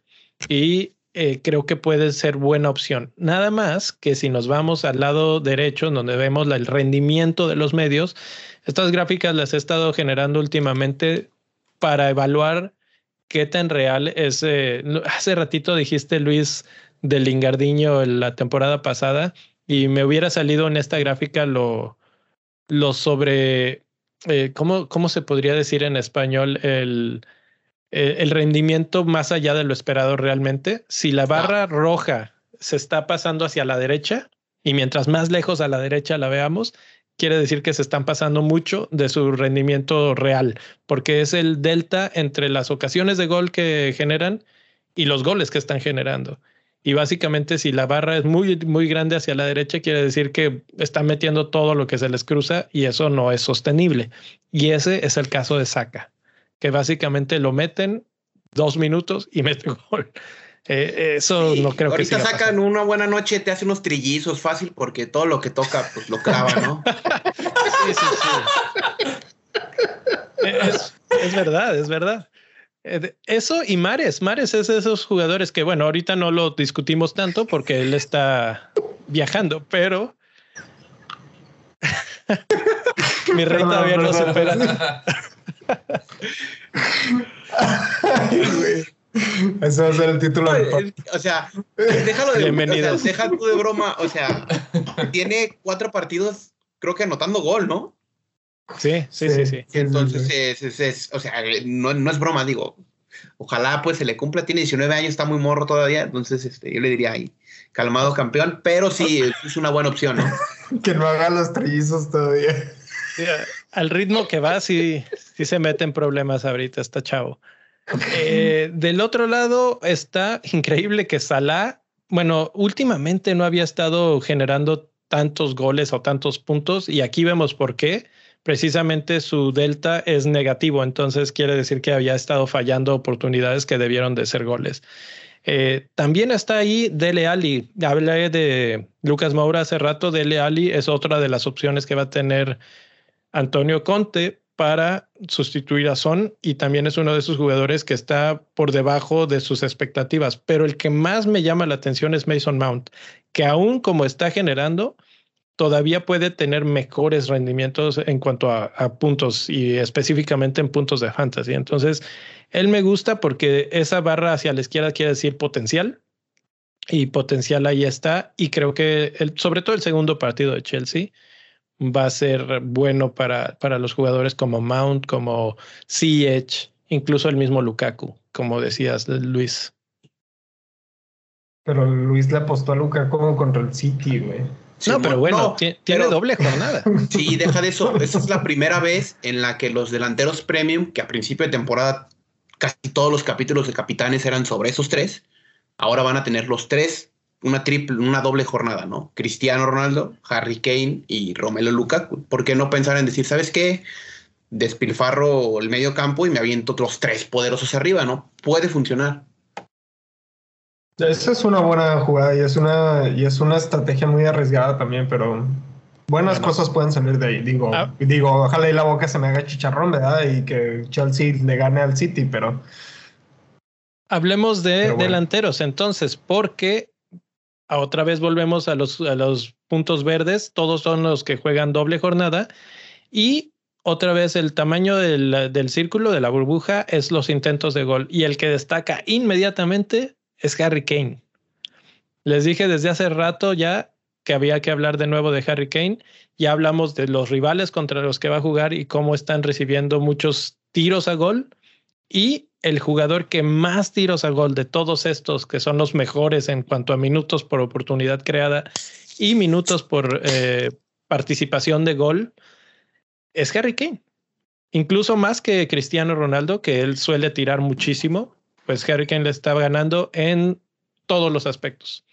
D: y eh, creo que puede ser buena opción. Nada más que si nos vamos al lado derecho, donde vemos el rendimiento de los medios, estas gráficas las he estado generando últimamente para evaluar qué tan real es. eh, hace ratito dijiste, Luis, del Lingardiño la temporada pasada y me hubiera salido en esta gráfica lo, lo sobre, eh, ¿cómo, ¿cómo se podría decir en español? El, eh, el rendimiento más allá de lo esperado realmente. Si la barra roja se está pasando hacia la derecha y mientras más lejos a la derecha la veamos, quiere decir que se están pasando mucho de su rendimiento real, porque es el delta entre las ocasiones de gol que generan y los goles que están generando. Y básicamente si la barra es muy, muy grande hacia la derecha, quiere decir que están metiendo todo lo que se les cruza y eso no es sostenible. Y ese es el caso de Saka, que básicamente lo meten dos minutos y mete gol. Eh, eso
C: Sí,
D: no creo que
C: Ahorita sacan una buena noche, te hace unos trillizos fácil porque todo lo que toca, pues lo clava, ¿no?
D: Sí, sí, sí. Es, es verdad, es verdad. Eh, Eso y Mares. Mares es de esos jugadores que, bueno, ahorita no lo discutimos tanto porque él está viajando, pero mi rey todavía no supera.
A: Ay, güey. Ese va a ser el título del.
C: O sea, déjalo de, o sea,
D: Bienvenidos.
C: deja tú de broma. O sea, tiene cuatro partidos, creo que anotando gol, ¿no?
D: Sí, sí, sí, sí.
C: Entonces, es, es- es- o sea, no, no es broma, digo. Ojalá pues se le cumpla, tiene 19 años, está muy morro todavía, entonces este, yo le diría ahí, calmado campeón, pero sí, es una buena opción, ¿no?
A: Que no haga los trillizos todavía.
D: Al ritmo que va, sí, sí se mete en problemas ahorita, está chavo. Eh, del otro lado está increíble que Salah, bueno, últimamente no había estado generando tantos goles o tantos puntos y aquí vemos por qué. Precisamente su delta es negativo, entonces quiere decir que había estado fallando oportunidades que debieron de ser goles. Eh, también está ahí Dele Ali. Hablé de Lucas Moura hace rato. Dele Ali es otra de las opciones que va a tener Antonio Conte para sustituir a Son y también es uno de esos jugadores que está por debajo de sus expectativas. Pero el que más me llama la atención es Mason Mount, que aún como está generando, todavía puede tener mejores rendimientos en cuanto a, puntos y específicamente en puntos de fantasy. Entonces, él me gusta porque esa barra hacia la izquierda quiere decir potencial y potencial ahí está. Y creo que sobre todo el segundo partido de Chelsea va a ser bueno para, para los jugadores como Mount, como CH, incluso el mismo Lukaku, como decías, Luis.
A: Pero Luis le apostó a Lukaku contra el City, güey.
D: Sí, no, pero bueno, no, tiene pero, doble jornada.
C: Sí, deja de eso. Esa es la primera vez en la que los delanteros premium, que a principio de temporada casi todos los capítulos de Capitanes eran sobre esos tres, ahora van a tener los tres una triple, una doble jornada, ¿no? Cristiano Ronaldo, Harry Kane y Romelo Lukaku. ¿Por qué no pensar en decir, ¿sabes qué? Despilfarro el medio campo y me aviento otros tres poderosos arriba, ¿no? Puede funcionar.
A: Esa es una buena jugada y es una, y es una estrategia muy arriesgada también, pero buenas bueno. cosas pueden salir de ahí. Digo, ah. digo, ojalá y la boca se me haga chicharrón, ¿verdad? Y que Chelsea le gane al City, pero.
D: Hablemos de bueno. delanteros entonces, porque otra vez volvemos a los, a los puntos verdes, todos son los que juegan doble jornada y otra vez el tamaño del, del, círculo de la burbuja es los intentos de gol y el que destaca inmediatamente es Harry Kane. Les dije desde hace rato ya que había que hablar de nuevo de Harry Kane. Ya hablamos de los rivales contra los que va a jugar y cómo están recibiendo muchos tiros a gol. Y el jugador que más tiros a gol de todos estos, que son los mejores en cuanto a minutos por oportunidad creada y minutos por eh, participación de gol, es Harry Kane. Incluso más que Cristiano Ronaldo, que él suele tirar muchísimo, pues Harry Kane le está ganando en todos los aspectos.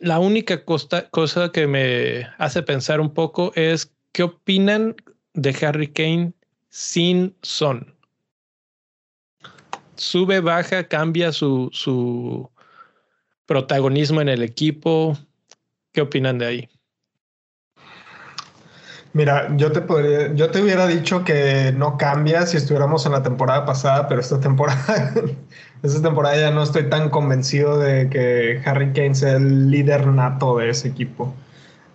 D: La única cosa que me hace pensar un poco es qué opinan de Harry Kane sin Son sube, baja, cambia su, su protagonismo en el equipo. ¿Qué opinan de ahí?
A: Mira, yo te podría, yo te hubiera dicho que no cambia si estuviéramos en la temporada pasada, pero esta temporada, esta temporada ya no estoy tan convencido de que Harry Kane sea el líder nato de ese equipo.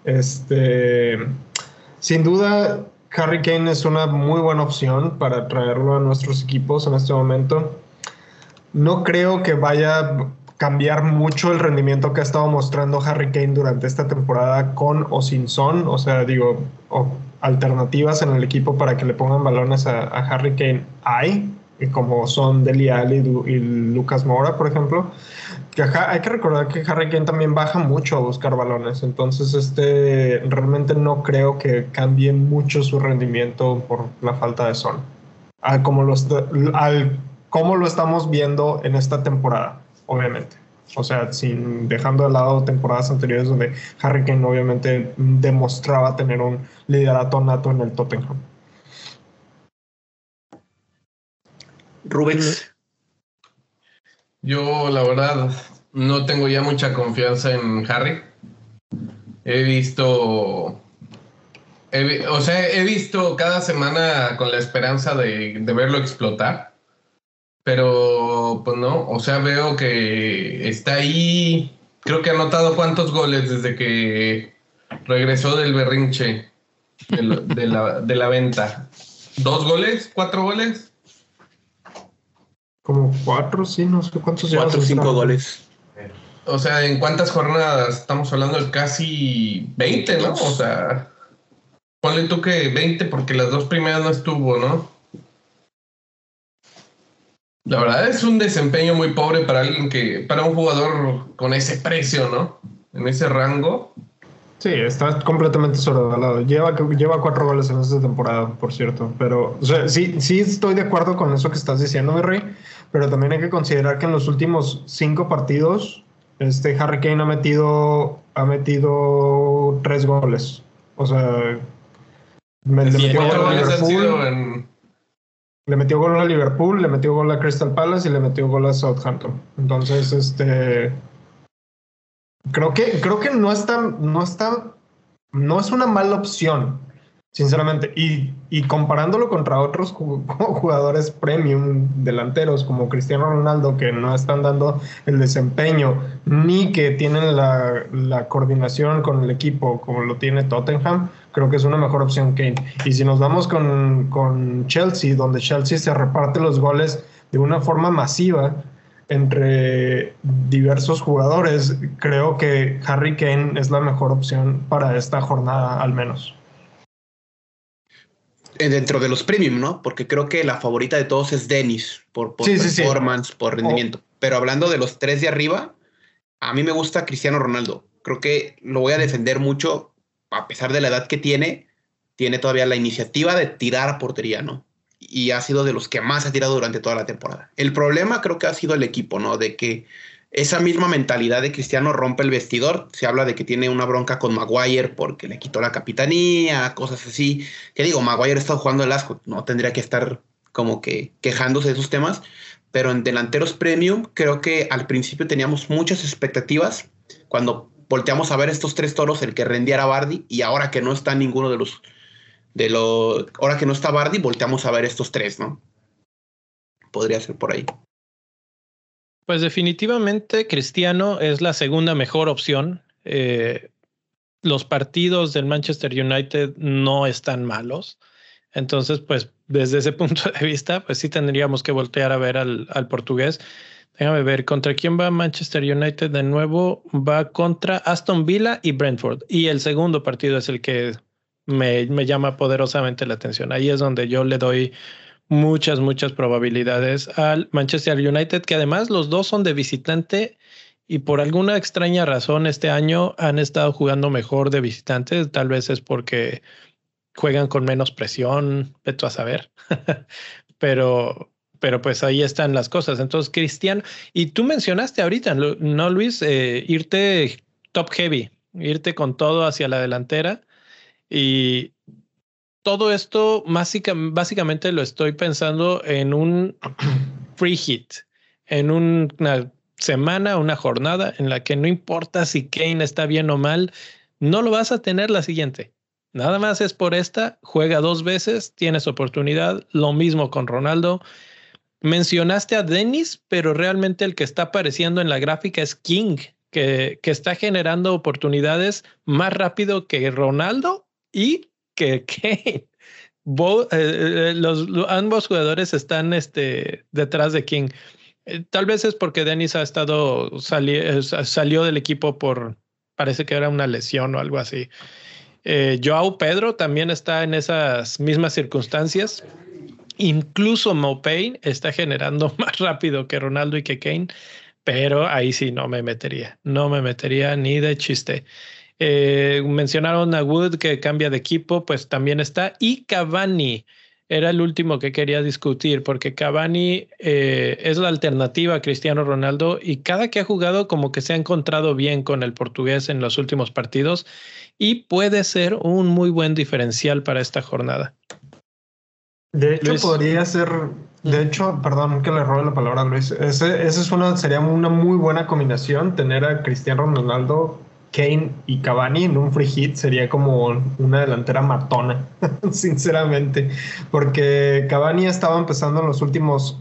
A: Este, sin duda, Harry Kane es una muy buena opción para traerlo a nuestros equipos en este momento. No creo que vaya a cambiar mucho el rendimiento que ha estado mostrando Harry Kane durante esta temporada con o sin Son. O sea, digo, alternativas en el equipo para que le pongan balones a, Harry Kane hay, como son Deli Ali y Lucas Mora, por ejemplo. Hay que recordar que Harry Kane también baja mucho a buscar balones, entonces este realmente no creo que cambie mucho su rendimiento por la falta de Son. Al, como los, al cómo lo estamos viendo en esta temporada, obviamente. O sea, sin dejando de lado temporadas anteriores donde Harry Kane obviamente demostraba tener un liderato nato en el Tottenham.
C: Rubens.
E: Yo, la verdad, no tengo ya mucha confianza en Harry. He visto. He, o sea, he visto cada semana con la esperanza de, de verlo explotar pero pues no, o sea, veo que está ahí, creo que ha anotado cuántos goles desde que regresó del berrinche de, de, la, de la venta. ¿Dos goles? ¿Cuatro goles?
A: Como cuatro, sí, no sé cuántos
C: Cuatro o cinco goles.
E: O sea, ¿en cuántas jornadas? Estamos hablando de casi 20, ¿no? O sea, ponle tú que 20 porque las dos primeras no estuvo, ¿no? La verdad es un desempeño muy pobre para alguien que, para un jugador con ese precio, ¿no? En ese rango.
A: Sí, está completamente sobrevalorado. Lleva, lleva cuatro goles en esta temporada, por cierto. Pero, o sea, sí, sí estoy de acuerdo con eso que estás diciendo, mi rey. Pero también hay que considerar que en los últimos cinco partidos este Harry Kane ha metido, ha metido tres goles. O sea, me- le metió
D: cuatro
E: goles han sido en-
A: le metió gol a Liverpool, le metió gol a Crystal Palace y le metió gol a Southampton. Entonces, este creo que creo que no está no está no es una mala opción, sinceramente. Y, y comparándolo contra otros ju- jugadores premium delanteros como Cristiano Ronaldo que no están dando el desempeño ni que tienen la, la coordinación con el equipo como lo tiene Tottenham, creo que es una mejor opción Kane. Y si nos vamos con, con Chelsea, donde Chelsea se reparte los goles de una forma masiva entre diversos jugadores, creo que Harry Kane es la mejor opción para esta jornada al menos.
C: Eh, Dentro de los premium, ¿no? Porque creo que la favorita de todos es Dennis, por, por
A: Sí, sí, sí.
C: performance, por rendimiento. Pero hablando de los tres de arriba, a mí me gusta Cristiano Ronaldo. Creo que lo voy a defender mucho, a pesar de la edad que tiene, tiene todavía la iniciativa de tirar a portería, ¿no? Y ha sido de los que más ha tirado durante toda la temporada. El problema creo que ha sido el equipo, ¿no? De que esa misma mentalidad de Cristiano rompe el vestidor. Se habla de que tiene una bronca con Maguire porque le quitó la capitanía, cosas así. Que digo, Maguire está jugando el asco, no tendría que estar como que quejándose de esos temas. Pero en delanteros premium, creo que al principio teníamos muchas expectativas. Cuando volteamos a ver estos tres toros, el que rendía era Bardi, y ahora que no está ninguno de los. De los ahora que no está Bardi, volteamos a ver estos tres, ¿no? Podría ser por ahí.
D: Pues definitivamente Cristiano es la segunda mejor opción. Eh, los partidos del Manchester United no están malos. Entonces, pues desde ese punto de vista, pues sí tendríamos que voltear a ver al, al portugués. Déjame ver, ¿contra quién va Manchester United de nuevo? Va contra Aston Villa y Brentford. Y el segundo partido es el que me, me llama poderosamente la atención. Ahí es donde yo le doy muchas, muchas probabilidades al Manchester United, que además los dos son de visitante y por alguna extraña razón este año han estado jugando mejor de visitantes. Tal vez es porque juegan con menos presión, a saber. pero, pero pues ahí están las cosas. Entonces, Cristian, y tú mencionaste ahorita, ¿no, Luis? Eh, irte top heavy, irte con todo hacia la delantera y todo esto básica, básicamente lo estoy pensando en un free hit, en un, una semana, una jornada en la que no importa si Kane está bien o mal, no lo vas a tener la siguiente. Nada más es por esta, juega dos veces, tienes oportunidad, lo mismo con Ronaldo. Mencionaste a Dennis, pero realmente el que está apareciendo en la gráfica es King, que, que está generando oportunidades más rápido que Ronaldo y que Kane. Bo, eh, los, ambos jugadores están este, detrás de King. Eh, tal vez es porque Dennis ha estado sali eh, salió del equipo por parece que era una lesión o algo así. Eh, Joao Pedro también está en esas mismas circunstancias. Incluso Mopane está generando más rápido que Ronaldo y que Kane, pero ahí sí no me metería, no me metería ni de chiste. Eh, mencionaron a Wood que cambia de equipo, pues también está. Y Cavani era el último que quería discutir, porque Cavani eh, es la alternativa a Cristiano Ronaldo y cada que ha jugado como que se ha encontrado bien con el portugués en los últimos partidos y puede ser un muy buen diferencial para esta jornada.
A: De hecho, Luis. podría ser, de hecho, perdón que le robe la palabra a Luis, ese, ese es una, sería una muy buena combinación tener a Cristiano Ronaldo Kane y Cavani en un free hit sería como una delantera matona, sinceramente, porque Cavani estaba empezando en los últimos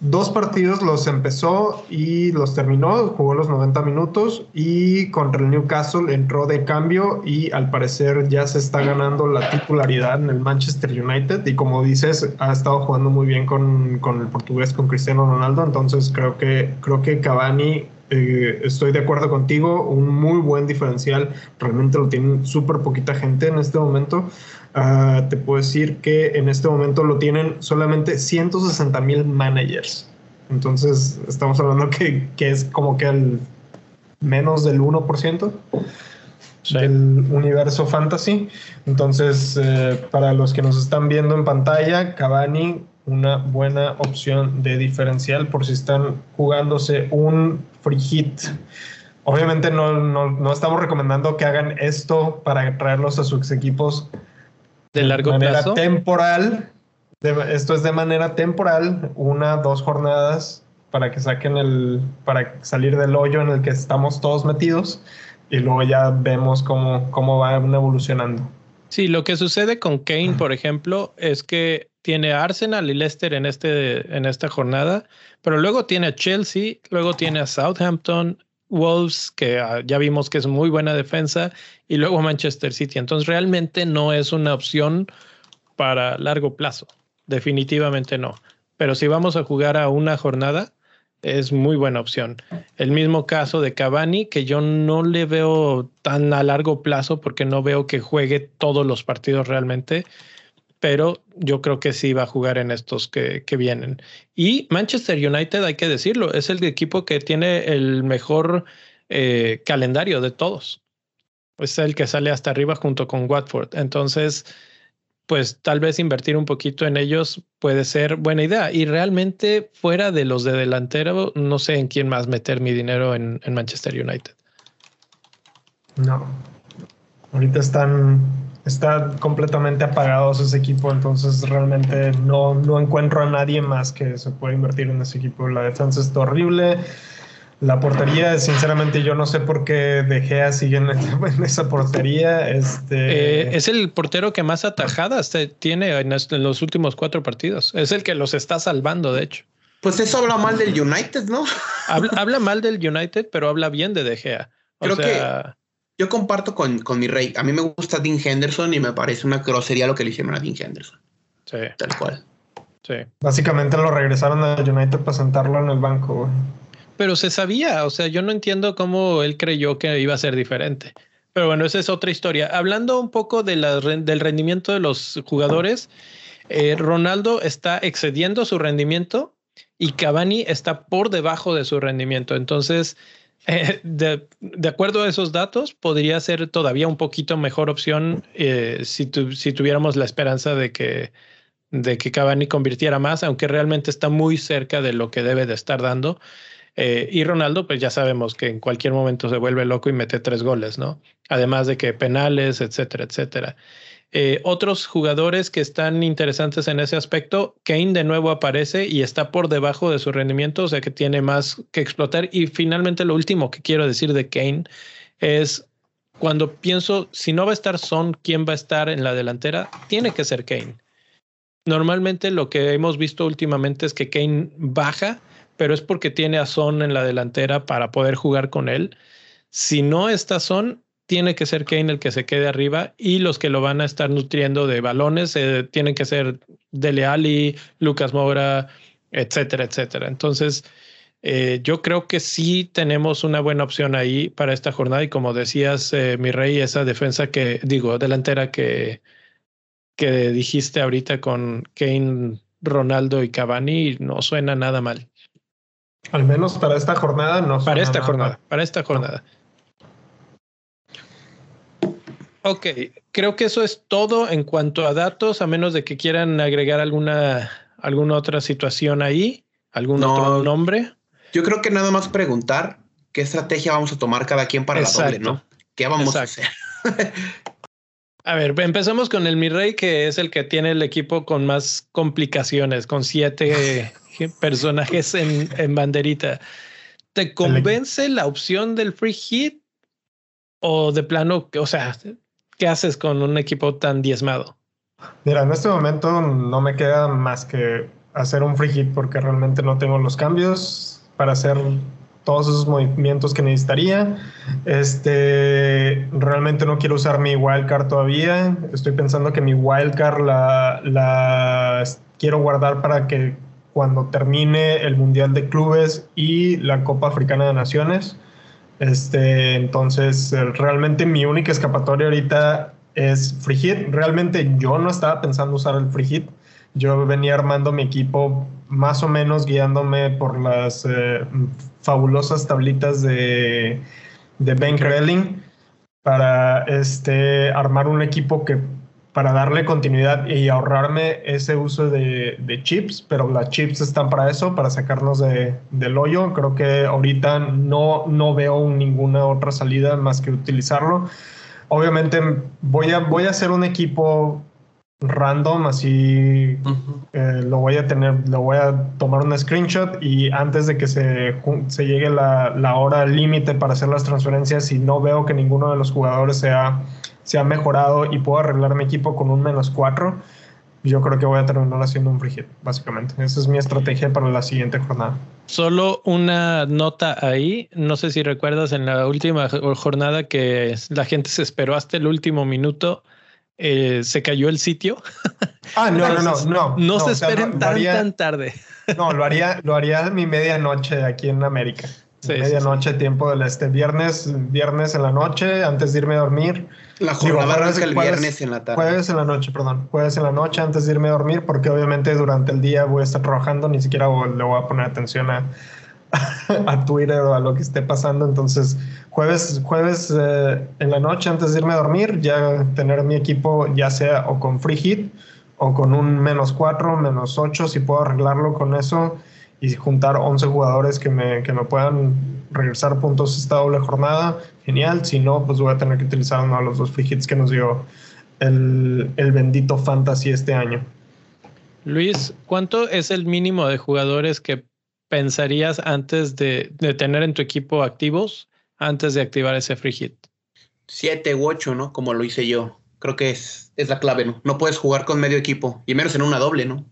A: dos partidos, los empezó y los terminó, jugó los 90 minutos y contra el Newcastle entró de cambio y al parecer ya se está ganando la titularidad en el Manchester United y como dices, ha estado jugando muy bien con, con el portugués, con Cristiano Ronaldo, entonces creo que, creo que Cavani eh, estoy de acuerdo contigo, un muy buen diferencial, realmente lo tienen súper poquita gente en este momento. Uh, te puedo decir que en este momento lo tienen solamente 160 mil managers. Entonces estamos hablando que, que, es como que el menos del 1% sí. del universo fantasy. Entonces, eh, para los que nos están viendo en pantalla, Cavani una buena opción de diferencial por si están jugándose un free hit. Obviamente no, no, no estamos recomendando que hagan esto para traerlos a sus equipos
D: de largo
A: manera
D: plazo.
A: temporal. De- esto es de manera temporal, una, dos jornadas para que saquen el, para salir del hoyo en el que estamos todos metidos y luego ya vemos cómo, cómo van evolucionando.
D: Sí, lo que sucede con Kane, por ejemplo, es que tiene a Arsenal y Leicester en, este, en esta jornada, pero luego tiene a Chelsea, luego tiene a Southampton, Wolves, que ah, ya vimos que es muy buena defensa, y luego Manchester City. Entonces realmente no es una opción para largo plazo, definitivamente no. Pero si vamos a jugar a una jornada, es muy buena opción. El mismo caso de Cavani, que yo no le veo tan a largo plazo porque no veo que juegue todos los partidos realmente, pero yo creo que sí va a jugar en estos que, que vienen. Y Manchester United, hay que decirlo, es el equipo que tiene el mejor eh, calendario de todos. Es el que sale hasta arriba junto con Watford. Entonces, pues tal vez invertir un poquito en ellos puede ser buena idea. Y realmente fuera de los de delantero, no sé en quién más meter mi dinero en, en Manchester United.
A: No. Ahorita están, está completamente apagados ese equipo, entonces realmente no, no encuentro a nadie más que se pueda invertir en ese equipo. La defensa está horrible. La portería, sinceramente, yo no sé por qué De Gea sigue en, en esa portería. Este,
D: Eh, es el portero que más atajadas te- tiene en, los últimos cuatro partidos. Es el que los está salvando, de hecho.
C: Pues eso habla mal del United, ¿no?
D: Habla, habla mal del United, pero habla bien de De Gea. O
C: Creo
D: sea,
C: Yo comparto con, con mi rey. A mí me gusta Dean Henderson y me parece una grosería lo que le hicieron a Dean Henderson.
D: sí,
C: Tal cual.
D: sí.
A: Básicamente lo regresaron a United para sentarlo en el banco. güey.
D: Pero se sabía, o sea, yo no entiendo cómo él creyó que iba a ser diferente. Pero bueno, esa es otra historia. Hablando un poco de la ren- del rendimiento de los jugadores, eh, Ronaldo está excediendo su rendimiento y Cavani está por debajo de su rendimiento. Entonces, eh, de, acuerdo a esos datos, podría ser todavía un poquito mejor opción eh, si tuviéramos la esperanza de que, de que Cavani convirtiera más, aunque realmente está muy cerca de lo que debe de estar dando. Eh, y Ronaldo, pues ya sabemos que en cualquier momento se vuelve loco y mete tres goles, ¿no? Además de que penales, etcétera, etcétera. Eh, otros jugadores que están interesantes en ese aspecto, Kane de nuevo aparece y está por debajo de su rendimiento, o sea que tiene más que explotar. Y finalmente lo último que quiero decir de Kane es cuando pienso, si no va a estar Son, ¿quién va a estar en la delantera? Tiene que ser Kane. Normalmente lo que hemos visto últimamente es que Kane baja, pero es porque tiene a Son en la delantera para poder jugar con él. Si no está Son, tiene que ser Kane el que se quede arriba y los que lo van a estar nutriendo de balones eh, tienen que ser Dele Alli, Lucas Moura, etcétera, etcétera. Entonces, eh, yo creo que sí tenemos una buena opción ahí para esta jornada y como decías, eh, mi rey, esa defensa que digo, delantera que, que dijiste ahorita con Kane, Ronaldo y Cavani no suena nada mal.
A: Al menos para esta jornada no.
D: Para esta
A: nada
D: jornada,
A: mal.
D: para esta jornada. Ok, creo que eso es todo en cuanto a datos, a menos de que quieran agregar alguna, alguna otra situación ahí, algún
C: No.
D: otro nombre.
C: Yo creo que nada más preguntar qué estrategia vamos a tomar cada quien para la doble,
D: Exacto.
C: ¿no? ¿Qué vamos
D: Exacto.
C: a hacer?
D: A ver, empezamos con el Mi Rey, que es el que tiene el equipo con más complicaciones, con siete personajes en, en banderita. ¿Te convence la opción del free hit? O de plano, o sea, ¿qué haces con un equipo tan diezmado?
A: Mira, en este momento no me queda más que hacer un free hit porque realmente no tengo los cambios para hacer todos esos movimientos que necesitaría. Este, realmente no quiero usar mi wildcard todavía. Estoy pensando que mi wildcard la, la quiero guardar para que cuando termine el Mundial de Clubes y la Copa Africana de Naciones. Este, entonces, realmente mi única escapatoria ahorita es free hit. Realmente yo no estaba pensando usar el free hit. Yo venía armando mi equipo más o menos guiándome por las eh, fabulosas tablitas de, de Ben Krelling para este, armar un equipo que para darle continuidad y ahorrarme ese uso de, de, chips, pero las chips están para eso, para sacarnos de, del hoyo. Creo que ahorita no, no veo ninguna otra salida más que utilizarlo. Obviamente voy a, voy a hacer un equipo random, así eh, lo voy a tener, lo voy a tomar un screenshot y antes de que se, se llegue la, la hora límite para hacer las transferencias, y no veo que ninguno de los jugadores sea se ha mejorado y puedo arreglar mi equipo con un menos 4, yo creo que voy a terminar haciendo un free hit, básicamente. Esa es mi estrategia para la siguiente jornada.
D: Solo una nota ahí. No sé si recuerdas en la última jornada que la gente se esperó hasta el último minuto. Eh, se cayó el sitio.
A: Ah, no, no, no, no.
D: No, se esperen tan, tan tarde.
A: No, lo haría, lo haría a mi medianoche aquí en América. Medianoche, tiempo del este. Viernes, viernes en la noche, antes de irme a dormir
C: la jornada el viernes en la tarde.
A: Jueves en la noche, perdón. Jueves en la noche antes de irme a dormir, porque obviamente durante el día voy a estar trabajando, ni siquiera le voy a poner atención a, a Twitter o a lo que esté pasando. Entonces, jueves, jueves eh, en la noche antes de irme a dormir, ya tener mi equipo ya sea o con free hit o con un menos 4, menos 8, si puedo arreglarlo con eso y juntar 11 jugadores que me, que me puedan regresar puntos esta doble jornada, genial. Si no, pues voy a tener que utilizar uno de los dos free hits que nos dio el, el bendito Fantasy este año.
D: Luis, ¿cuánto es el mínimo de jugadores que pensarías antes de, de, tener en tu equipo activos, antes de activar ese free hit?
C: Siete u ocho, ¿no? Como lo hice yo. Creo que es, es la clave, ¿no? No puedes jugar con medio equipo, y menos en una doble, ¿no?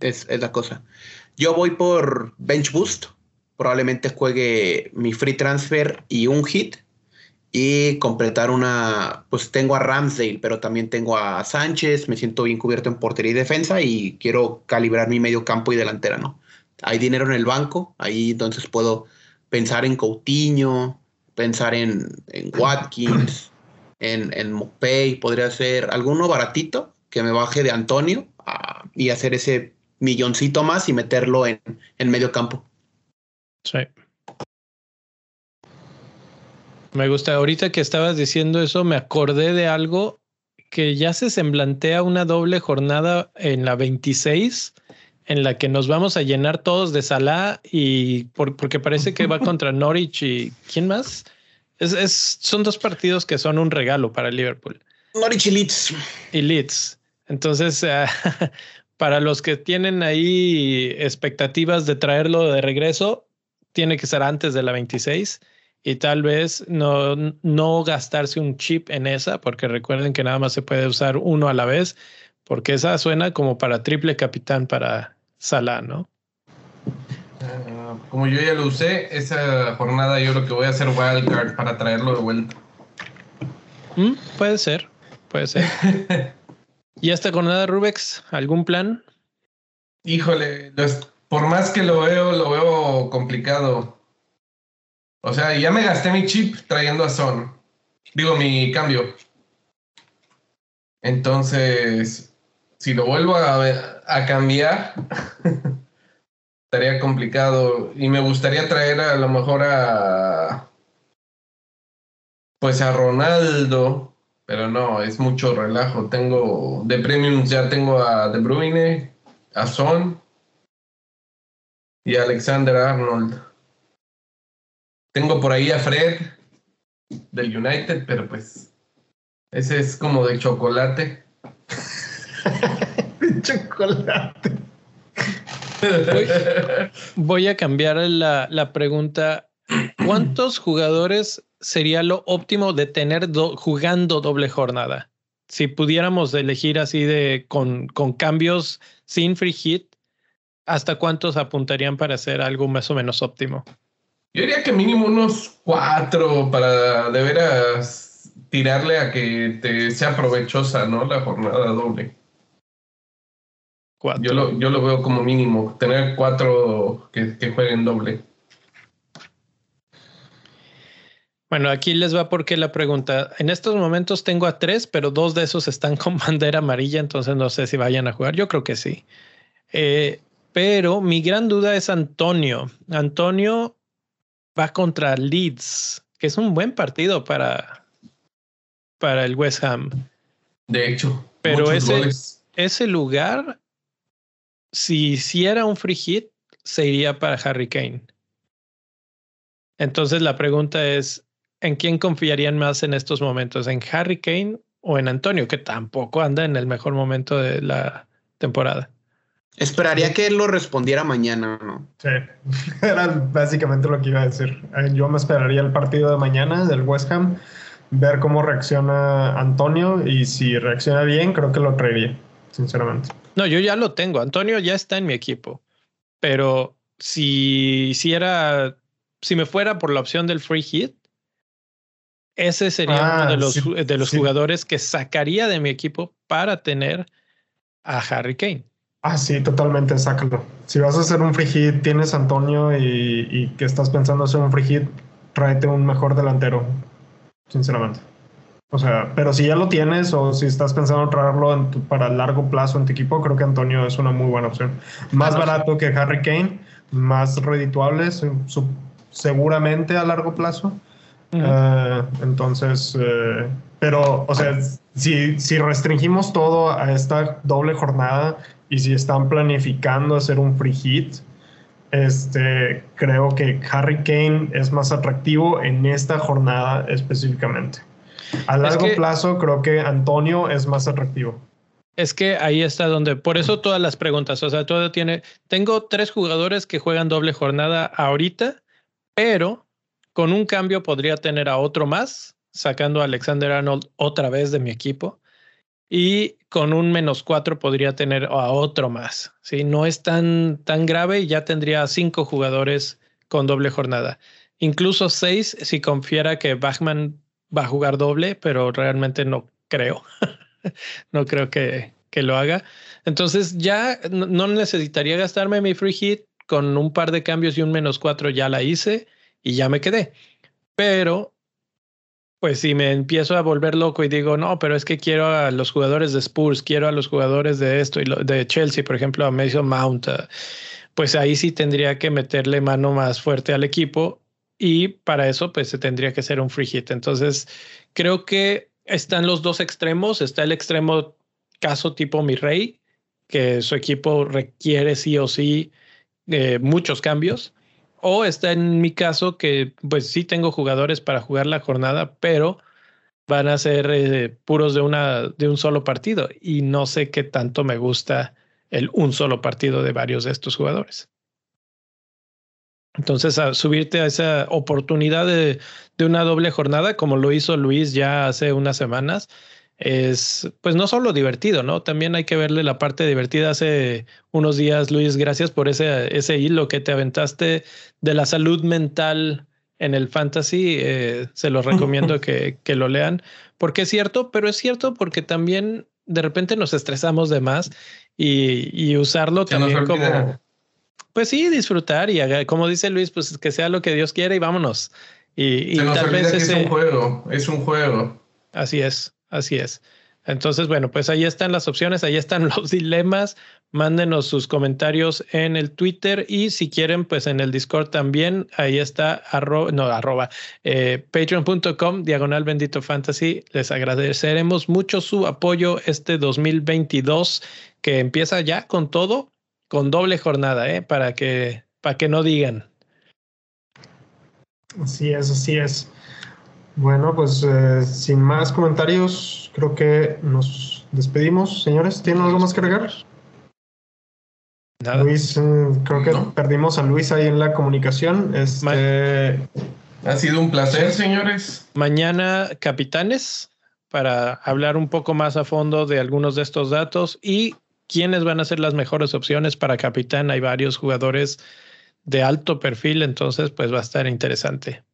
C: es, es, la cosa. Yo voy por Bench Boost. Probablemente juegue mi free transfer y un hit. Y completar una. Pues tengo a Ramsdale, pero también tengo a Sánchez. Me siento bien cubierto en portería y defensa. Y quiero calibrar mi medio campo y delantera, ¿no? Hay dinero en el banco. Ahí entonces puedo pensar en Coutinho, pensar en, en Watkins, en, en Mopey. Podría ser alguno baratito que me baje de Antonio y hacer ese milloncito más y meterlo en, en medio campo.
D: Sí. Me gusta. Ahorita que estabas diciendo eso, me acordé de algo que ya se semblantea una doble jornada en la 26, en la que nos vamos a llenar todos de Salah y porque parece que va contra Norwich y ¿quién más? Es, es, son dos partidos que son un regalo para Liverpool.
C: Norwich y Leeds.
D: Y Leeds. Entonces, uh, para los que tienen ahí expectativas de traerlo de regreso, tiene que ser antes de la 26 y tal vez no, no gastarse un chip en esa, porque recuerden que nada más se puede usar uno a la vez, porque esa suena como para triple capitán para Salah, ¿no?
B: Uh, como yo ya lo usé, esa jornada yo lo que voy a hacer wildcard para traerlo de vuelta.
D: Mm, puede ser, puede ser. ¿Y esta jornada, Rubex? ¿Algún plan?
B: Híjole, por más que lo veo, lo veo complicado. O sea, ya me gasté mi chip trayendo a Son. Digo, mi cambio. Entonces, si lo vuelvo a, a cambiar, estaría complicado. Y me gustaría traer a lo mejor a. Pues a Ronaldo pero no, es mucho relajo. Tengo de premiums, ya tengo a De Bruyne, a Son y a Alexander Arnold. Tengo por ahí a Fred del United, pero pues ese es como de chocolate.
A: chocolate.
D: Voy, voy, a cambiar la, la pregunta. ¿Cuántos jugadores sería lo óptimo de tener jugando doble jornada. Si pudiéramos elegir así de con, con cambios sin free hit, ¿hasta cuántos apuntarían para hacer algo más o menos óptimo?
B: Yo diría que mínimo unos cuatro para de veras tirarle a que te sea provechosa, ¿no? La jornada doble. Cuatro. Yo lo, yo lo veo como mínimo, tener cuatro que, que jueguen doble.
D: Bueno, aquí les va porque la pregunta. En estos momentos tengo a tres, pero dos de esos están con bandera amarilla, entonces no sé si vayan a jugar. Yo creo que sí. Eh, pero mi gran duda es Antonio. Antonio va contra Leeds, que es un buen partido para, para el West Ham.
E: De hecho.
D: Pero ese, ese lugar, si hiciera un free hit, se iría para Harry Kane. Entonces la pregunta es, ¿en quién confiarían más en estos momentos? ¿En Harry Kane o en Antonio, que tampoco anda en el mejor momento de la temporada?
C: Esperaría que él lo respondiera mañana, ¿no?
A: Sí, era básicamente lo que iba a decir. Eh, yo me esperaría el partido de mañana del West Ham, ver cómo reacciona Antonio y si reacciona bien, creo que lo traería, sinceramente.
D: No, yo ya lo tengo. Antonio ya está en mi equipo, pero si hiciera, si me fuera por la opción del free hit, ese sería uno
A: Ah,
D: de los,
A: sí,
D: de los
A: sí.
D: jugadores que sacaría de mi equipo para tener a Harry Kane.
A: Ah, sí, totalmente, sácalo. Si vas a hacer un free hit, tienes a Antonio y, y que estás pensando hacer un free hit, tráete un mejor delantero, sinceramente. O sea, pero si ya lo tienes o si estás pensando traerlo en tu- para largo plazo en tu equipo, creo que Antonio es una muy buena opción. Más
D: Ah, no,
A: barato que Harry Kane, más redituable, seguramente a largo plazo. Eh, entonces, eh, pero, o sea, si, si restringimos todo a esta doble jornada y si están planificando hacer un free hit, este, creo que Harry Kane es más atractivo en esta jornada específicamente. A largo
D: que-
A: plazo, creo que Antonio es más atractivo.
D: Es que ahí está donde, por eso todas las preguntas, o sea, todo tiene, tengo tres jugadores que juegan doble jornada ahorita, pero con un cambio podría tener a otro más, sacando a Alexander Arnold otra vez de mi equipo, y con un menos cuatro podría tener a otro más. Sí, no es tan, tan grave y ya tendría cinco jugadores con doble jornada. Incluso seis si confiara que Bachman va a jugar doble, pero realmente no creo. no creo que, que lo haga. Entonces ya no, necesitaría gastarme mi free hit con un par de cambios y un menos cuatro ya la hice y ya me quedé. Pero pues si me empiezo a volver loco y digo, no, pero es que quiero a los jugadores de Spurs, quiero a los jugadores de esto y de Chelsea, por ejemplo, a Mason Mount, uh, pues ahí sí tendría que meterle mano más fuerte al equipo y para eso pues se tendría que hacer un free hit. Entonces creo que están los dos extremos, está el extremo caso tipo mi rey, que su equipo requiere sí o sí eh, muchos cambios o está en mi caso que pues sí tengo jugadores para jugar la jornada, pero van a ser eh, puros de una de un solo partido y no sé qué tanto me gusta el un solo partido de varios de estos jugadores. Entonces, a subirte a esa oportunidad de, de una doble jornada, como lo hizo Luis ya hace unas semanas, es pues no solo divertido, ¿no? También hay que verle la parte divertida. Hace unos días, Luis, gracias por ese, ese hilo que te aventaste de la salud mental en el fantasy. Eh, se los recomiendo que, que lo lean, porque es cierto, pero es cierto porque también de repente nos estresamos de más y, y usarlo
E: Se
D: también como, pues sí, disfrutar y haga- como dice Luis, pues que sea lo que Dios quiera y vámonos. Y, y tal vez ese...
E: es un juego, es un juego.
D: Así es, así es. Entonces, bueno, pues ahí están las opciones, ahí están los dilemas. Mándenos sus comentarios en el Twitter y si quieren, pues en el Discord también. Ahí está, no, eh, patreon.com, diagonal bendito fantasy. Les agradeceremos mucho su apoyo este 2022 que empieza ya con todo, con doble jornada, ¿eh? para, que, para que no digan.
A: Así es, así es. Bueno, pues eh, sin más comentarios, creo que nos despedimos, señores. ¿Tienen algo más que agregar?
D: Nada.
A: Luis, eh, creo que
E: No.
A: perdimos a Luis ahí en la comunicación. Este,
E: Ha sido un placer, señores.
D: Mañana, capitanes, para hablar un poco más a fondo de algunos de estos datos y quiénes van a ser las mejores opciones para capitán. Hay varios jugadores de alto perfil, entonces pues va a estar interesante.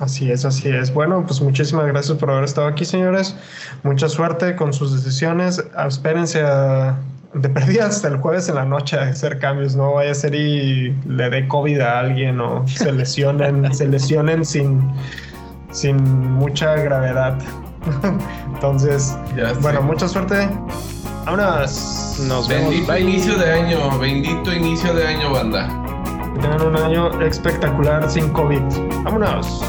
A: Así es, así es. Bueno, pues muchísimas gracias por haber estado aquí, señores. Mucha suerte con sus decisiones. Espérense a, de perdida hasta el jueves en la noche a hacer cambios. No vaya a ser y le dé COVID a alguien o se lesionen, se lesionen sin, sin mucha gravedad. Entonces,
E: Ya
A: bueno,
E: sé.
A: mucha suerte. Vámonos.
D: Nos vemos.
E: Bendito inicio de año, bendito inicio de año, banda.
A: Que tengan un año espectacular sin COVID. Vámonos.